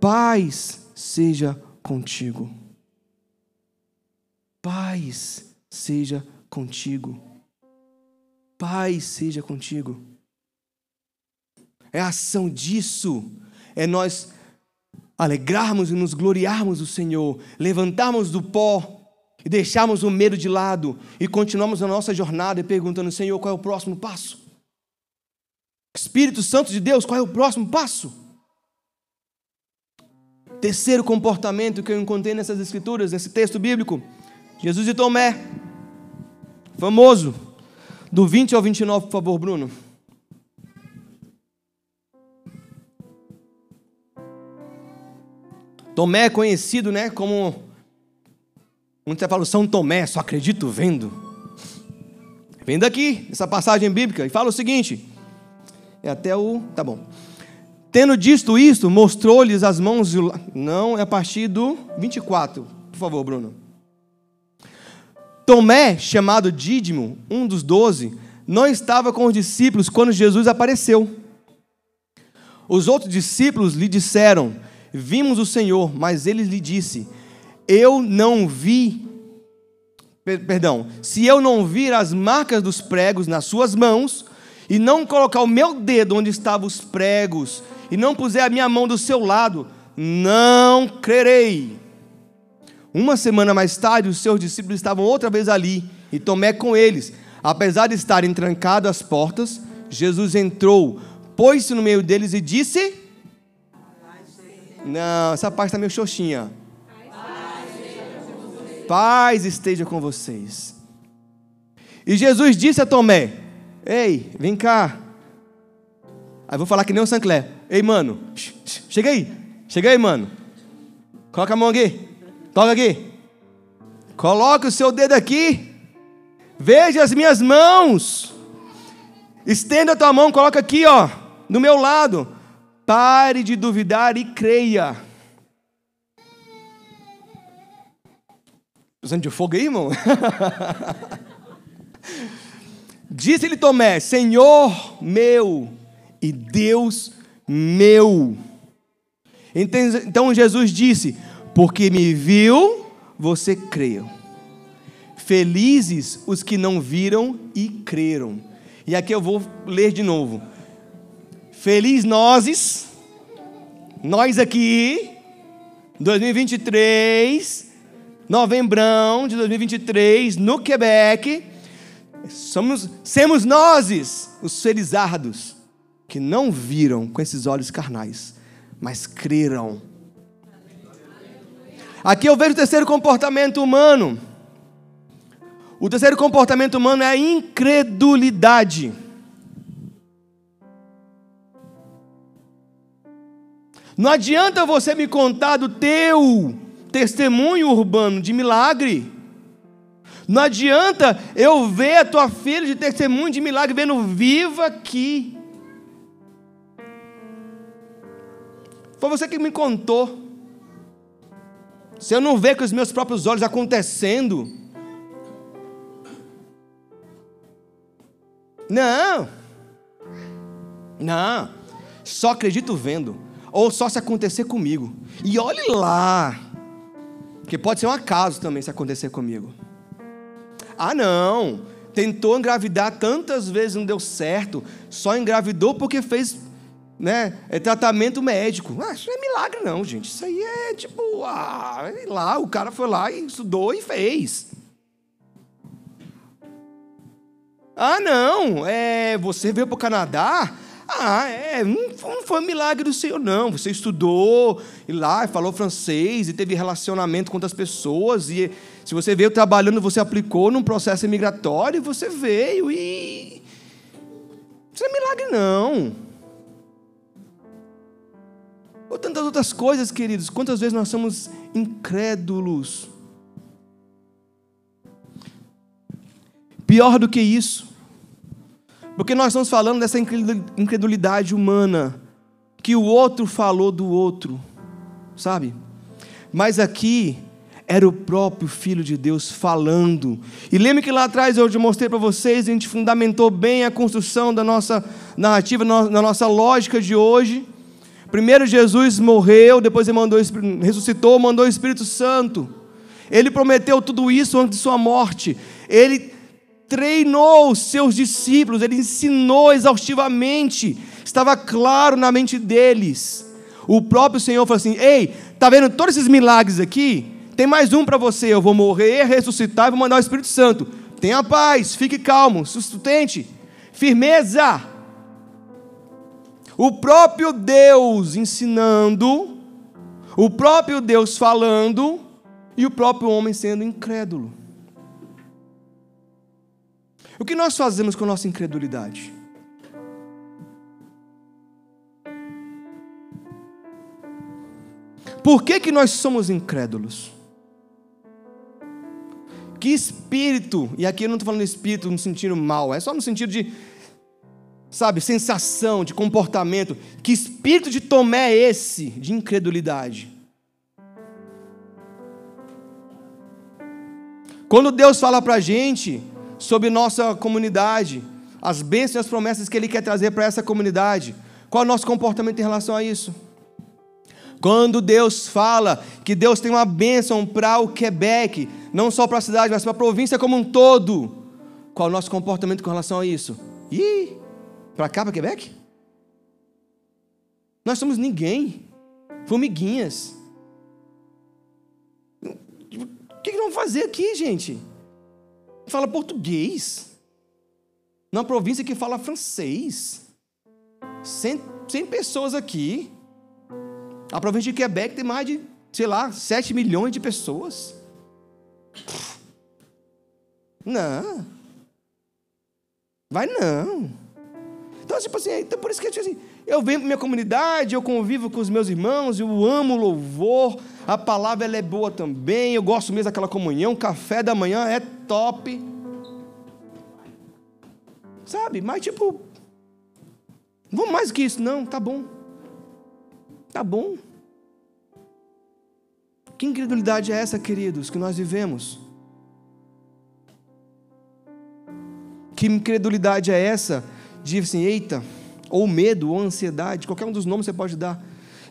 Paz seja contigo. Paz seja contigo. Paz seja contigo. É a ação disso, é nós alegrarmos e nos gloriarmos do Senhor, levantarmos do pó e deixarmos o medo de lado e continuamos a nossa jornada e perguntando: Senhor, qual é o próximo passo? Espírito Santo de Deus, qual é o próximo passo? Terceiro comportamento que eu encontrei nessas escrituras, nesse texto bíblico, Jesus e Tomé, famoso, do 20 ao 29, por favor, Bruno. Tomé é conhecido, né, como Muitos até falam São Tomé, só acredito vendo. Vem daqui, essa passagem bíblica, e fala o seguinte: é até o. Tá bom. Tendo dito isto, mostrou-lhes as mãos. De... Não, é a partir do 24. Por favor, Bruno. Tomé, chamado Dídimo, um dos doze, não estava com os discípulos quando Jesus apareceu. Os outros discípulos lhe disseram: Vimos o Senhor, mas ele lhe disse: Eu não vi. Perdão, se eu não vir as marcas dos pregos nas suas mãos, e não colocar o meu dedo onde estavam os pregos, e não puser a minha mão do seu lado, não crerei. Uma semana mais tarde, os seus discípulos estavam outra vez ali, e Tomé com eles. Apesar de estarem trancadas as portas, Jesus entrou, pôs-se no meio deles e disse: Não, essa parte está meio xoxinha. Paz esteja com vocês. E Jesus disse a Tomé: Ei, vem cá. Aí vou falar que nem o Sancler. Ei, mano, chega aí. Chega aí, mano. Coloca a mão aqui. Toca aqui. Coloca o seu dedo aqui. Veja as minhas mãos. Estenda a tua mão, coloca aqui, ó, do meu lado. Pare de duvidar e creia. Precisando de fogo aí, irmão? [LAUGHS] Disse-lhe Tomé: Senhor meu e Deus meu. Então Jesus disse: Porque me viu, você creu. Felizes os que não viram e creram. E aqui eu vou ler de novo. Feliz nós, nós aqui, 2023, novembrão de 2023, no Quebec Somos, semos nós os felizardos que não viram com esses olhos carnais, mas creram. Aqui eu vejo o terceiro comportamento humano. O terceiro comportamento humano é a incredulidade. Não adianta você me contar do teu testemunho urbano de milagre não adianta eu ver a tua filha de testemunho de milagre vendo viva aqui. Foi você que me contou. Se eu não ver com os meus próprios olhos acontecendo, não, não, só acredito vendo, ou só se acontecer comigo. E olhe lá, que pode ser um acaso também se acontecer comigo. Ah, não. Tentou engravidar tantas vezes, não deu certo. Só engravidou porque fez né, é tratamento médico. Ah, isso não é milagre, não, gente. Isso aí é tipo, ah, lá, o cara foi lá e estudou e fez. Ah, não, é, você veio para o Canadá, ah, é, não foi um milagre do Senhor, não. Você estudou e lá falou francês e teve relacionamento com outras pessoas. E se você veio trabalhando, você aplicou num processo imigratório, você veio e. Isso não é milagre, não. Ou tantas outras coisas, queridos. Quantas vezes nós somos incrédulos? Pior do que isso porque nós estamos falando dessa incredulidade humana, que o outro falou do outro, sabe? Mas aqui era o próprio Filho de Deus falando. E lembre que lá atrás eu mostrei para vocês, a gente fundamentou bem a construção da nossa narrativa, da nossa lógica de hoje, Primeiro Jesus morreu, depois ele mandou, ressuscitou, mandou o Espírito Santo. Ele prometeu tudo isso antes de sua morte. Ele treinou seus discípulos, ele ensinou exaustivamente. Estava claro na mente deles. O próprio Senhor falou assim: Ei, tá vendo todos esses milagres aqui? Tem mais um para você. Eu vou morrer, ressuscitar e vou mandar o Espírito Santo. Tenha paz, fique calmo, sustente, firmeza. O próprio Deus ensinando, o próprio Deus falando e o próprio homem sendo incrédulo. O que nós fazemos com a nossa incredulidade? Por que, que nós somos incrédulos? Que espírito, e aqui eu não estou falando espírito no sentido mal, é só no sentido de sabe, sensação, de comportamento. Que espírito de Tomé é esse, de incredulidade? Quando Deus fala para a gente sobre nossa comunidade, as bênçãos e as promessas que Ele quer trazer para essa comunidade, qual é o nosso comportamento em relação a isso? Quando Deus fala que Deus tem uma bênção para o Quebec, não só para a cidade, mas para a província como um todo, qual é o nosso comportamento com relação a isso? Ih, para cá, para Quebec? Nós somos ninguém. Formiguinhas. O que, vamos fazer aqui, gente? Fala português. Numa província que fala francês. 100, 100 pessoas aqui. A província de Quebec tem mais de, sei lá, 7 milhões de pessoas. Não. Vai não. Então, tipo assim, então por isso que tipo assim, eu venho para minha comunidade, eu convivo com os meus irmãos, eu amo louvor, a palavra ela é boa também, eu gosto mesmo daquela comunhão, café da manhã é top. Sabe? Mas tipo, não vamos mais que isso, não, tá bom. Tá bom. Que incredulidade é essa, queridos, que nós vivemos? Que incredulidade é essa diz assim: eita, ou medo, ou ansiedade, qualquer um dos nomes você pode dar.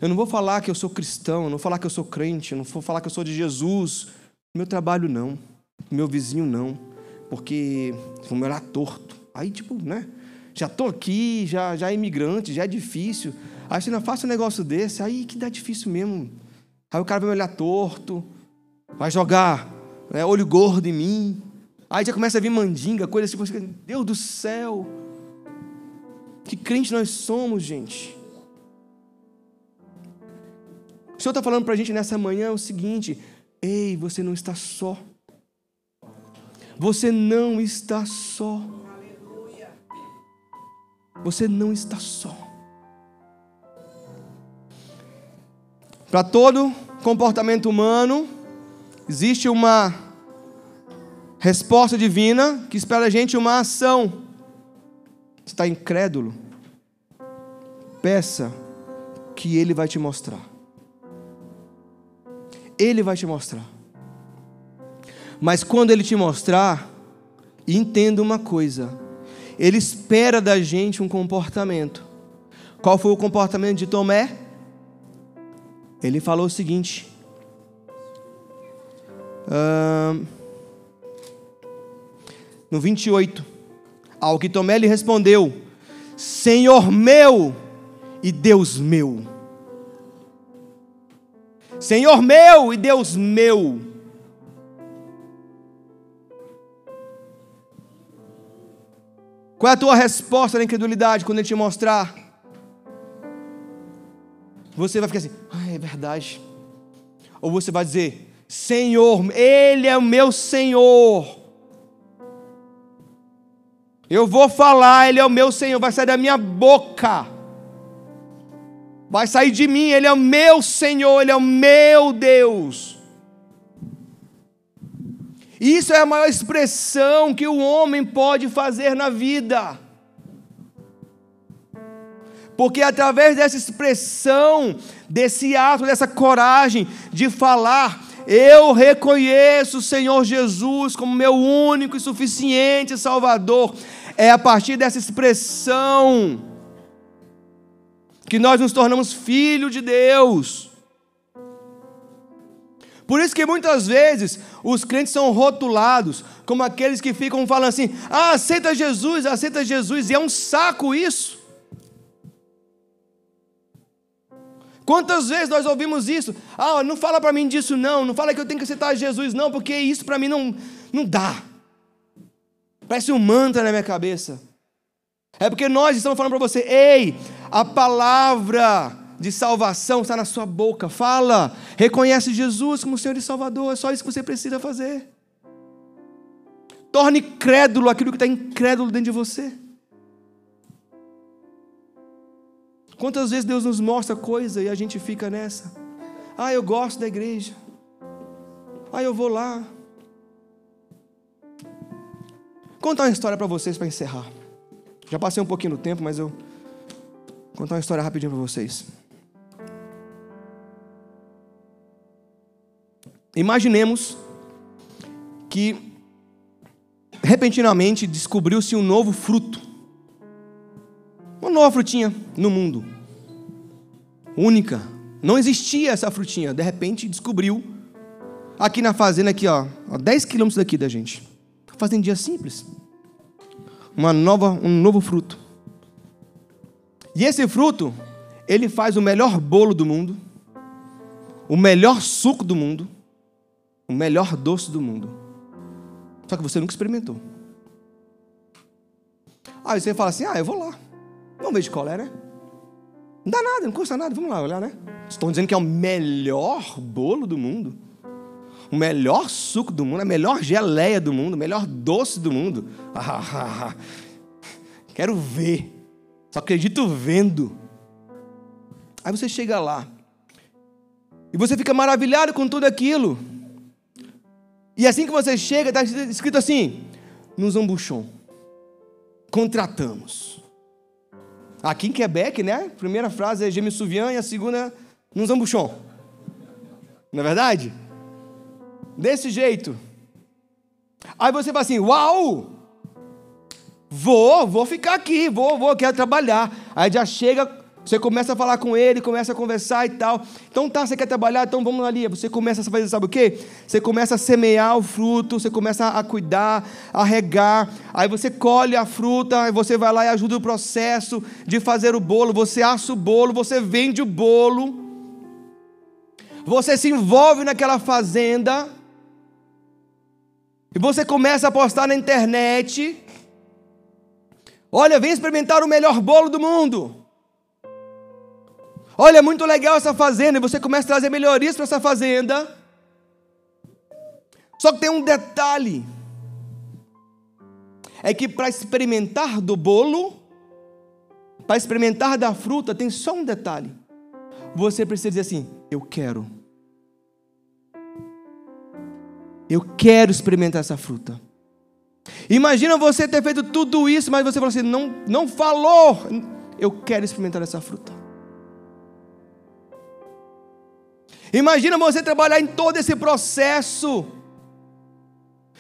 Eu não vou falar que eu sou cristão, eu não vou falar que eu sou crente, eu não vou falar que eu sou de Jesus. Meu trabalho não, meu vizinho não, porque vou me olhar torto. Aí, tipo, né? Já estou aqui, já, já é imigrante, já é difícil. Aí você não faça um negócio desse, aí que dá difícil mesmo. Aí o cara vai me olhar torto, vai jogar né, olho gordo em mim. Aí já começa a vir mandinga, coisa assim, Deus do céu. Que crente nós somos, gente. O Senhor está falando para a gente nessa manhã o seguinte: ei, você não está só. Você não está só. Você não está só. Para todo comportamento humano, existe uma resposta divina que espera a gente uma ação está incrédulo, peça que Ele vai te mostrar. Ele vai te mostrar. Mas quando Ele te mostrar, entenda uma coisa: Ele espera da gente um comportamento. Qual foi o comportamento de Tomé? Ele falou o seguinte. Uh, no 28. Ao que Tomé lhe respondeu: Senhor meu e Deus meu. Senhor meu e Deus meu. Qual é a tua resposta na incredulidade quando ele te mostrar? Você vai ficar assim, ah, é verdade. Ou você vai dizer, Senhor, Ele é o meu Senhor. Eu vou falar, Ele é o meu Senhor, vai sair da minha boca. Vai sair de mim, Ele é o meu Senhor, Ele é o meu Deus. Isso é a maior expressão que o homem pode fazer na vida. Porque através dessa expressão, desse ato, dessa coragem de falar, eu reconheço o Senhor Jesus como meu único e suficiente Salvador. É a partir dessa expressão que nós nos tornamos filho de Deus. Por isso que muitas vezes os crentes são rotulados como aqueles que ficam falando assim: ah, aceita Jesus, aceita Jesus, e é um saco isso. Quantas vezes nós ouvimos isso? Ah, não fala para mim disso não, não fala que eu tenho que aceitar Jesus não, porque isso para mim não, não dá. Parece um mantra na minha cabeça. É porque nós estamos falando para você, ei, a palavra de salvação está na sua boca. Fala, reconhece Jesus como Senhor e Salvador. É só isso que você precisa fazer. Torne crédulo aquilo que está incrédulo dentro de você. Quantas vezes Deus nos mostra coisa e a gente fica nessa? Ah, eu gosto da igreja. Ah, eu vou lá. Contar uma história para vocês para encerrar. Já passei um pouquinho do tempo, mas eu contar uma história rapidinho para vocês. Imaginemos que repentinamente descobriu-se um novo fruto. Uma nova frutinha no mundo. Única. Não existia essa frutinha. De repente descobriu. Aqui na fazenda, aqui, ó, a 10 quilômetros daqui da gente. Fazendinha simples. Uma nova, um novo fruto. E esse fruto, ele faz o melhor bolo do mundo, o melhor suco do mundo o melhor doce do mundo. Só que você nunca experimentou. Aí você fala assim: ah, eu vou lá. Vamos ver de qual é, né? Não dá nada, não custa nada, vamos lá olhar, né? Estão dizendo que é o melhor bolo do mundo, o melhor suco do mundo, a melhor geleia do mundo, o melhor doce do mundo. [LAUGHS] Quero ver, só acredito vendo. Aí você chega lá, e você fica maravilhado com tudo aquilo. E assim que você chega, está escrito assim: nos ambuchon. Contratamos. Aqui em Quebec, né? A primeira frase é Gêmeo Souvian e a segunda, nos ambuchon. Não é verdade? Desse jeito. Aí você fala assim: Uau! Vou, vou ficar aqui, vou, vou, quero trabalhar. Aí já chega você começa a falar com ele, começa a conversar e tal. Então tá, você quer trabalhar? Então vamos ali. Você começa a fazer, sabe o quê? Você começa a semear o fruto, você começa a cuidar, a regar. Aí você colhe a fruta, aí você vai lá e ajuda o processo de fazer o bolo. Você assa o bolo, você vende o bolo. Você se envolve naquela fazenda. E você começa a postar na internet. Olha, vem experimentar o melhor bolo do mundo. Olha, é muito legal essa fazenda, e você começa a trazer melhorias para essa fazenda. Só que tem um detalhe: é que para experimentar do bolo, para experimentar da fruta, tem só um detalhe. Você precisa dizer assim: Eu quero. Eu quero experimentar essa fruta. Imagina você ter feito tudo isso, mas você falou assim: não, não falou. Eu quero experimentar essa fruta. Imagina você trabalhar em todo esse processo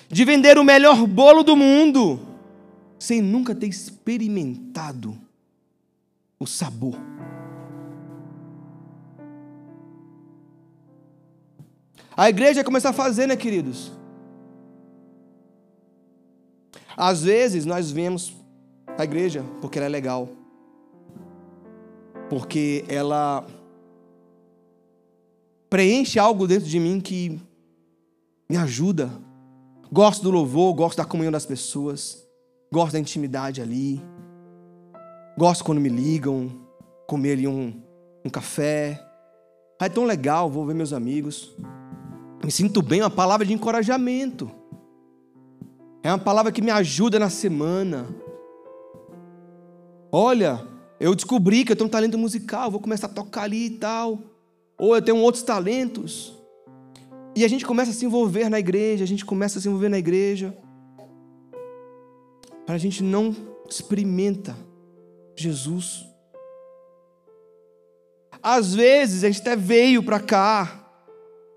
de vender o melhor bolo do mundo, sem nunca ter experimentado o sabor. A igreja começar a fazer, né, queridos? Às vezes nós vemos a igreja porque ela é legal, porque ela preenche algo dentro de mim que me ajuda. Gosto do louvor, gosto da comunhão das pessoas, gosto da intimidade ali. Gosto quando me ligam, comer ali um, um café. Ah, é tão legal, vou ver meus amigos. Me sinto bem, uma palavra de encorajamento. É uma palavra que me ajuda na semana. Olha, eu descobri que eu tenho um talento musical, vou começar a tocar ali e tal ou eu tenho outros talentos. E a gente começa a se envolver na igreja, a gente começa a se envolver na igreja. Para a gente não experimenta Jesus. Às vezes a gente até veio para cá,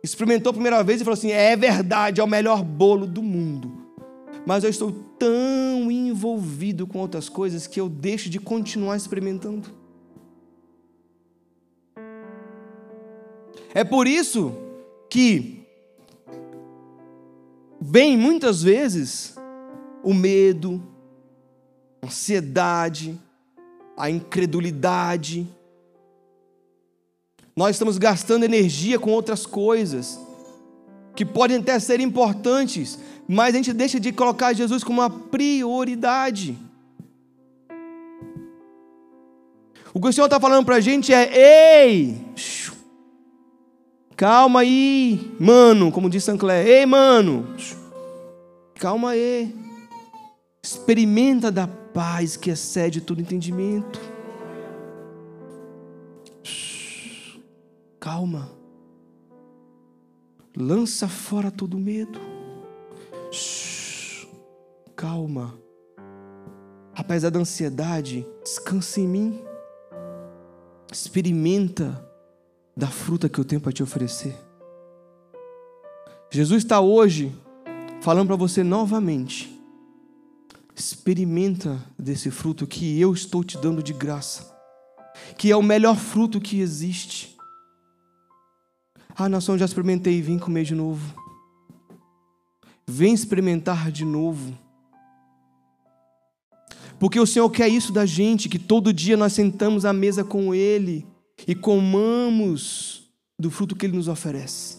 experimentou a primeira vez e falou assim: é verdade, é o melhor bolo do mundo. Mas eu estou tão envolvido com outras coisas que eu deixo de continuar experimentando. É por isso que vem muitas vezes o medo, a ansiedade, a incredulidade, nós estamos gastando energia com outras coisas que podem até ser importantes, mas a gente deixa de colocar Jesus como uma prioridade. O que o Senhor está falando para a gente é: ei, calma aí, mano, como diz Sancler, ei, mano, calma aí, experimenta da paz que excede todo entendimento. Calma, lança fora todo medo. Calma, apesar da ansiedade, descansa em mim. Experimenta da fruta que eu tenho para te oferecer. Jesus está hoje falando para você novamente. Experimenta desse fruto que eu estou te dando de graça, que é o melhor fruto que existe. Ah, nação, já experimentei, vem comer de novo. Vem experimentar de novo. Porque o Senhor quer isso da gente, que todo dia nós sentamos à mesa com Ele e comamos do fruto que Ele nos oferece.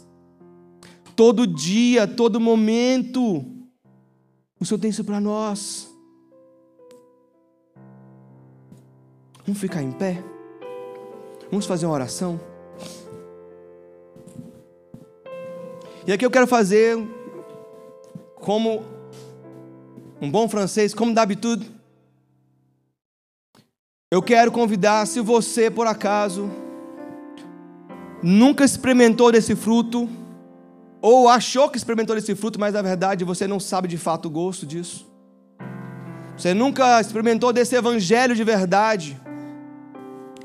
Todo dia, todo momento, o Senhor tem isso para nós. Vamos ficar em pé? Vamos fazer uma oração? E aqui eu quero fazer como um bom francês, como d'habitude, eu quero convidar, se você por acaso nunca experimentou desse fruto, ou achou que experimentou desse fruto, mas na verdade você não sabe de fato o gosto disso. Você nunca experimentou desse evangelho de verdade.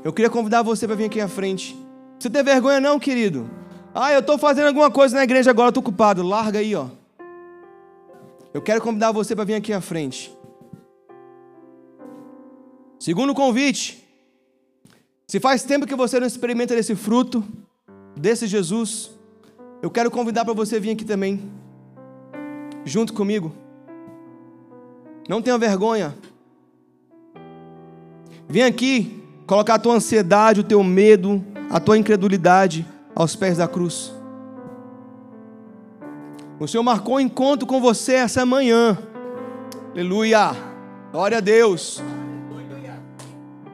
Eu queria convidar você para vir aqui à frente. Você tem vergonha não, querido? Ah, eu estou fazendo alguma coisa na igreja agora, estou ocupado. Larga aí, ó. Eu quero convidar você para vir aqui à frente. Segundo convite, se faz tempo que você não experimenta desse fruto, desse Jesus, eu quero convidar para você vir aqui também, junto comigo. Não tenha vergonha. Vem aqui colocar a tua ansiedade, o teu medo, a tua incredulidade aos pés da cruz. O Senhor marcou um encontro com você essa manhã. Aleluia. Glória a Deus.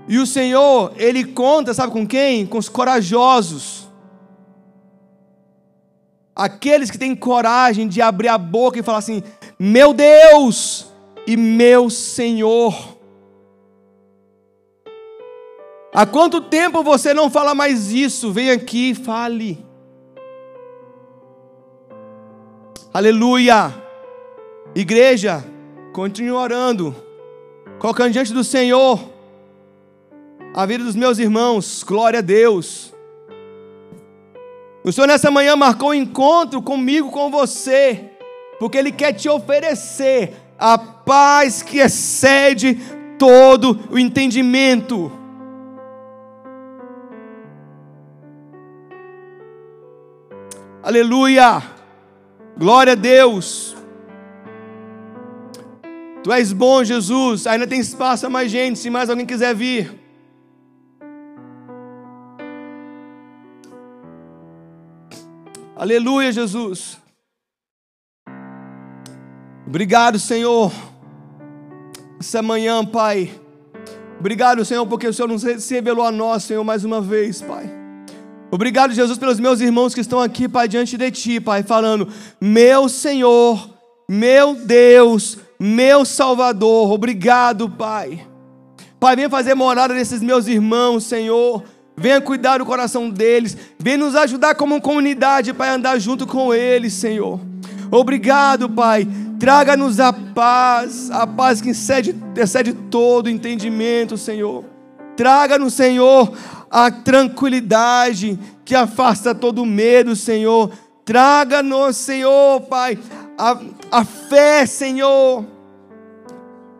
E o Senhor, Ele conta, sabe com quem? Com os corajosos. Aqueles que têm coragem de abrir a boca e falar assim: Meu Deus e meu Senhor. Há quanto tempo você não fala mais isso? Vem aqui fale. Aleluia. Igreja, continue orando, colocando diante do Senhor a vida dos meus irmãos. Glória a Deus. O Senhor nessa manhã marcou um encontro comigo, com você, porque Ele quer te oferecer a paz que excede todo o entendimento. Aleluia! Glória a Deus! Tu és bom, Jesus. Ainda tem espaço para mais gente, se mais alguém quiser vir. Aleluia, Jesus. Obrigado, Senhor. Essa manhã, Pai. Obrigado, Senhor, porque o Senhor nos revelou a nós, Senhor, mais uma vez, Pai. Obrigado, Jesus, pelos meus irmãos que estão aqui, Pai, diante de Ti, Pai, falando: Meu Senhor, meu Deus, meu Salvador. Obrigado, Pai. Pai, vem fazer morada nesses meus irmãos, Senhor venha cuidar do coração deles, venha nos ajudar como comunidade para andar junto com eles, Senhor. Obrigado, Pai. Traga-nos a paz, a paz que excede, excede todo entendimento, Senhor. Traga-nos, Senhor, a tranquilidade que afasta todo medo, Senhor. Traga-nos, Senhor, Pai, a, a fé, Senhor,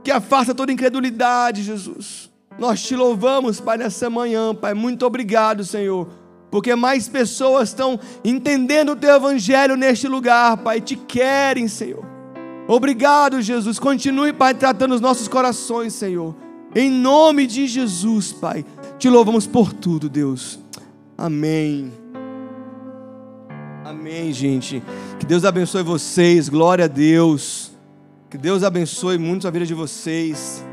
que afasta toda incredulidade, Jesus. Nós te louvamos, Pai, nessa manhã, Pai. Muito obrigado, Senhor, porque mais pessoas estão entendendo o teu evangelho neste lugar, Pai, te querem, Senhor. Obrigado, Jesus. Continue, Pai, tratando os nossos corações, Senhor. Em nome de Jesus, Pai. Te louvamos por tudo, Deus. Amém. Amém, gente. Que Deus abençoe vocês. Glória a Deus. Que Deus abençoe muito a vida de vocês.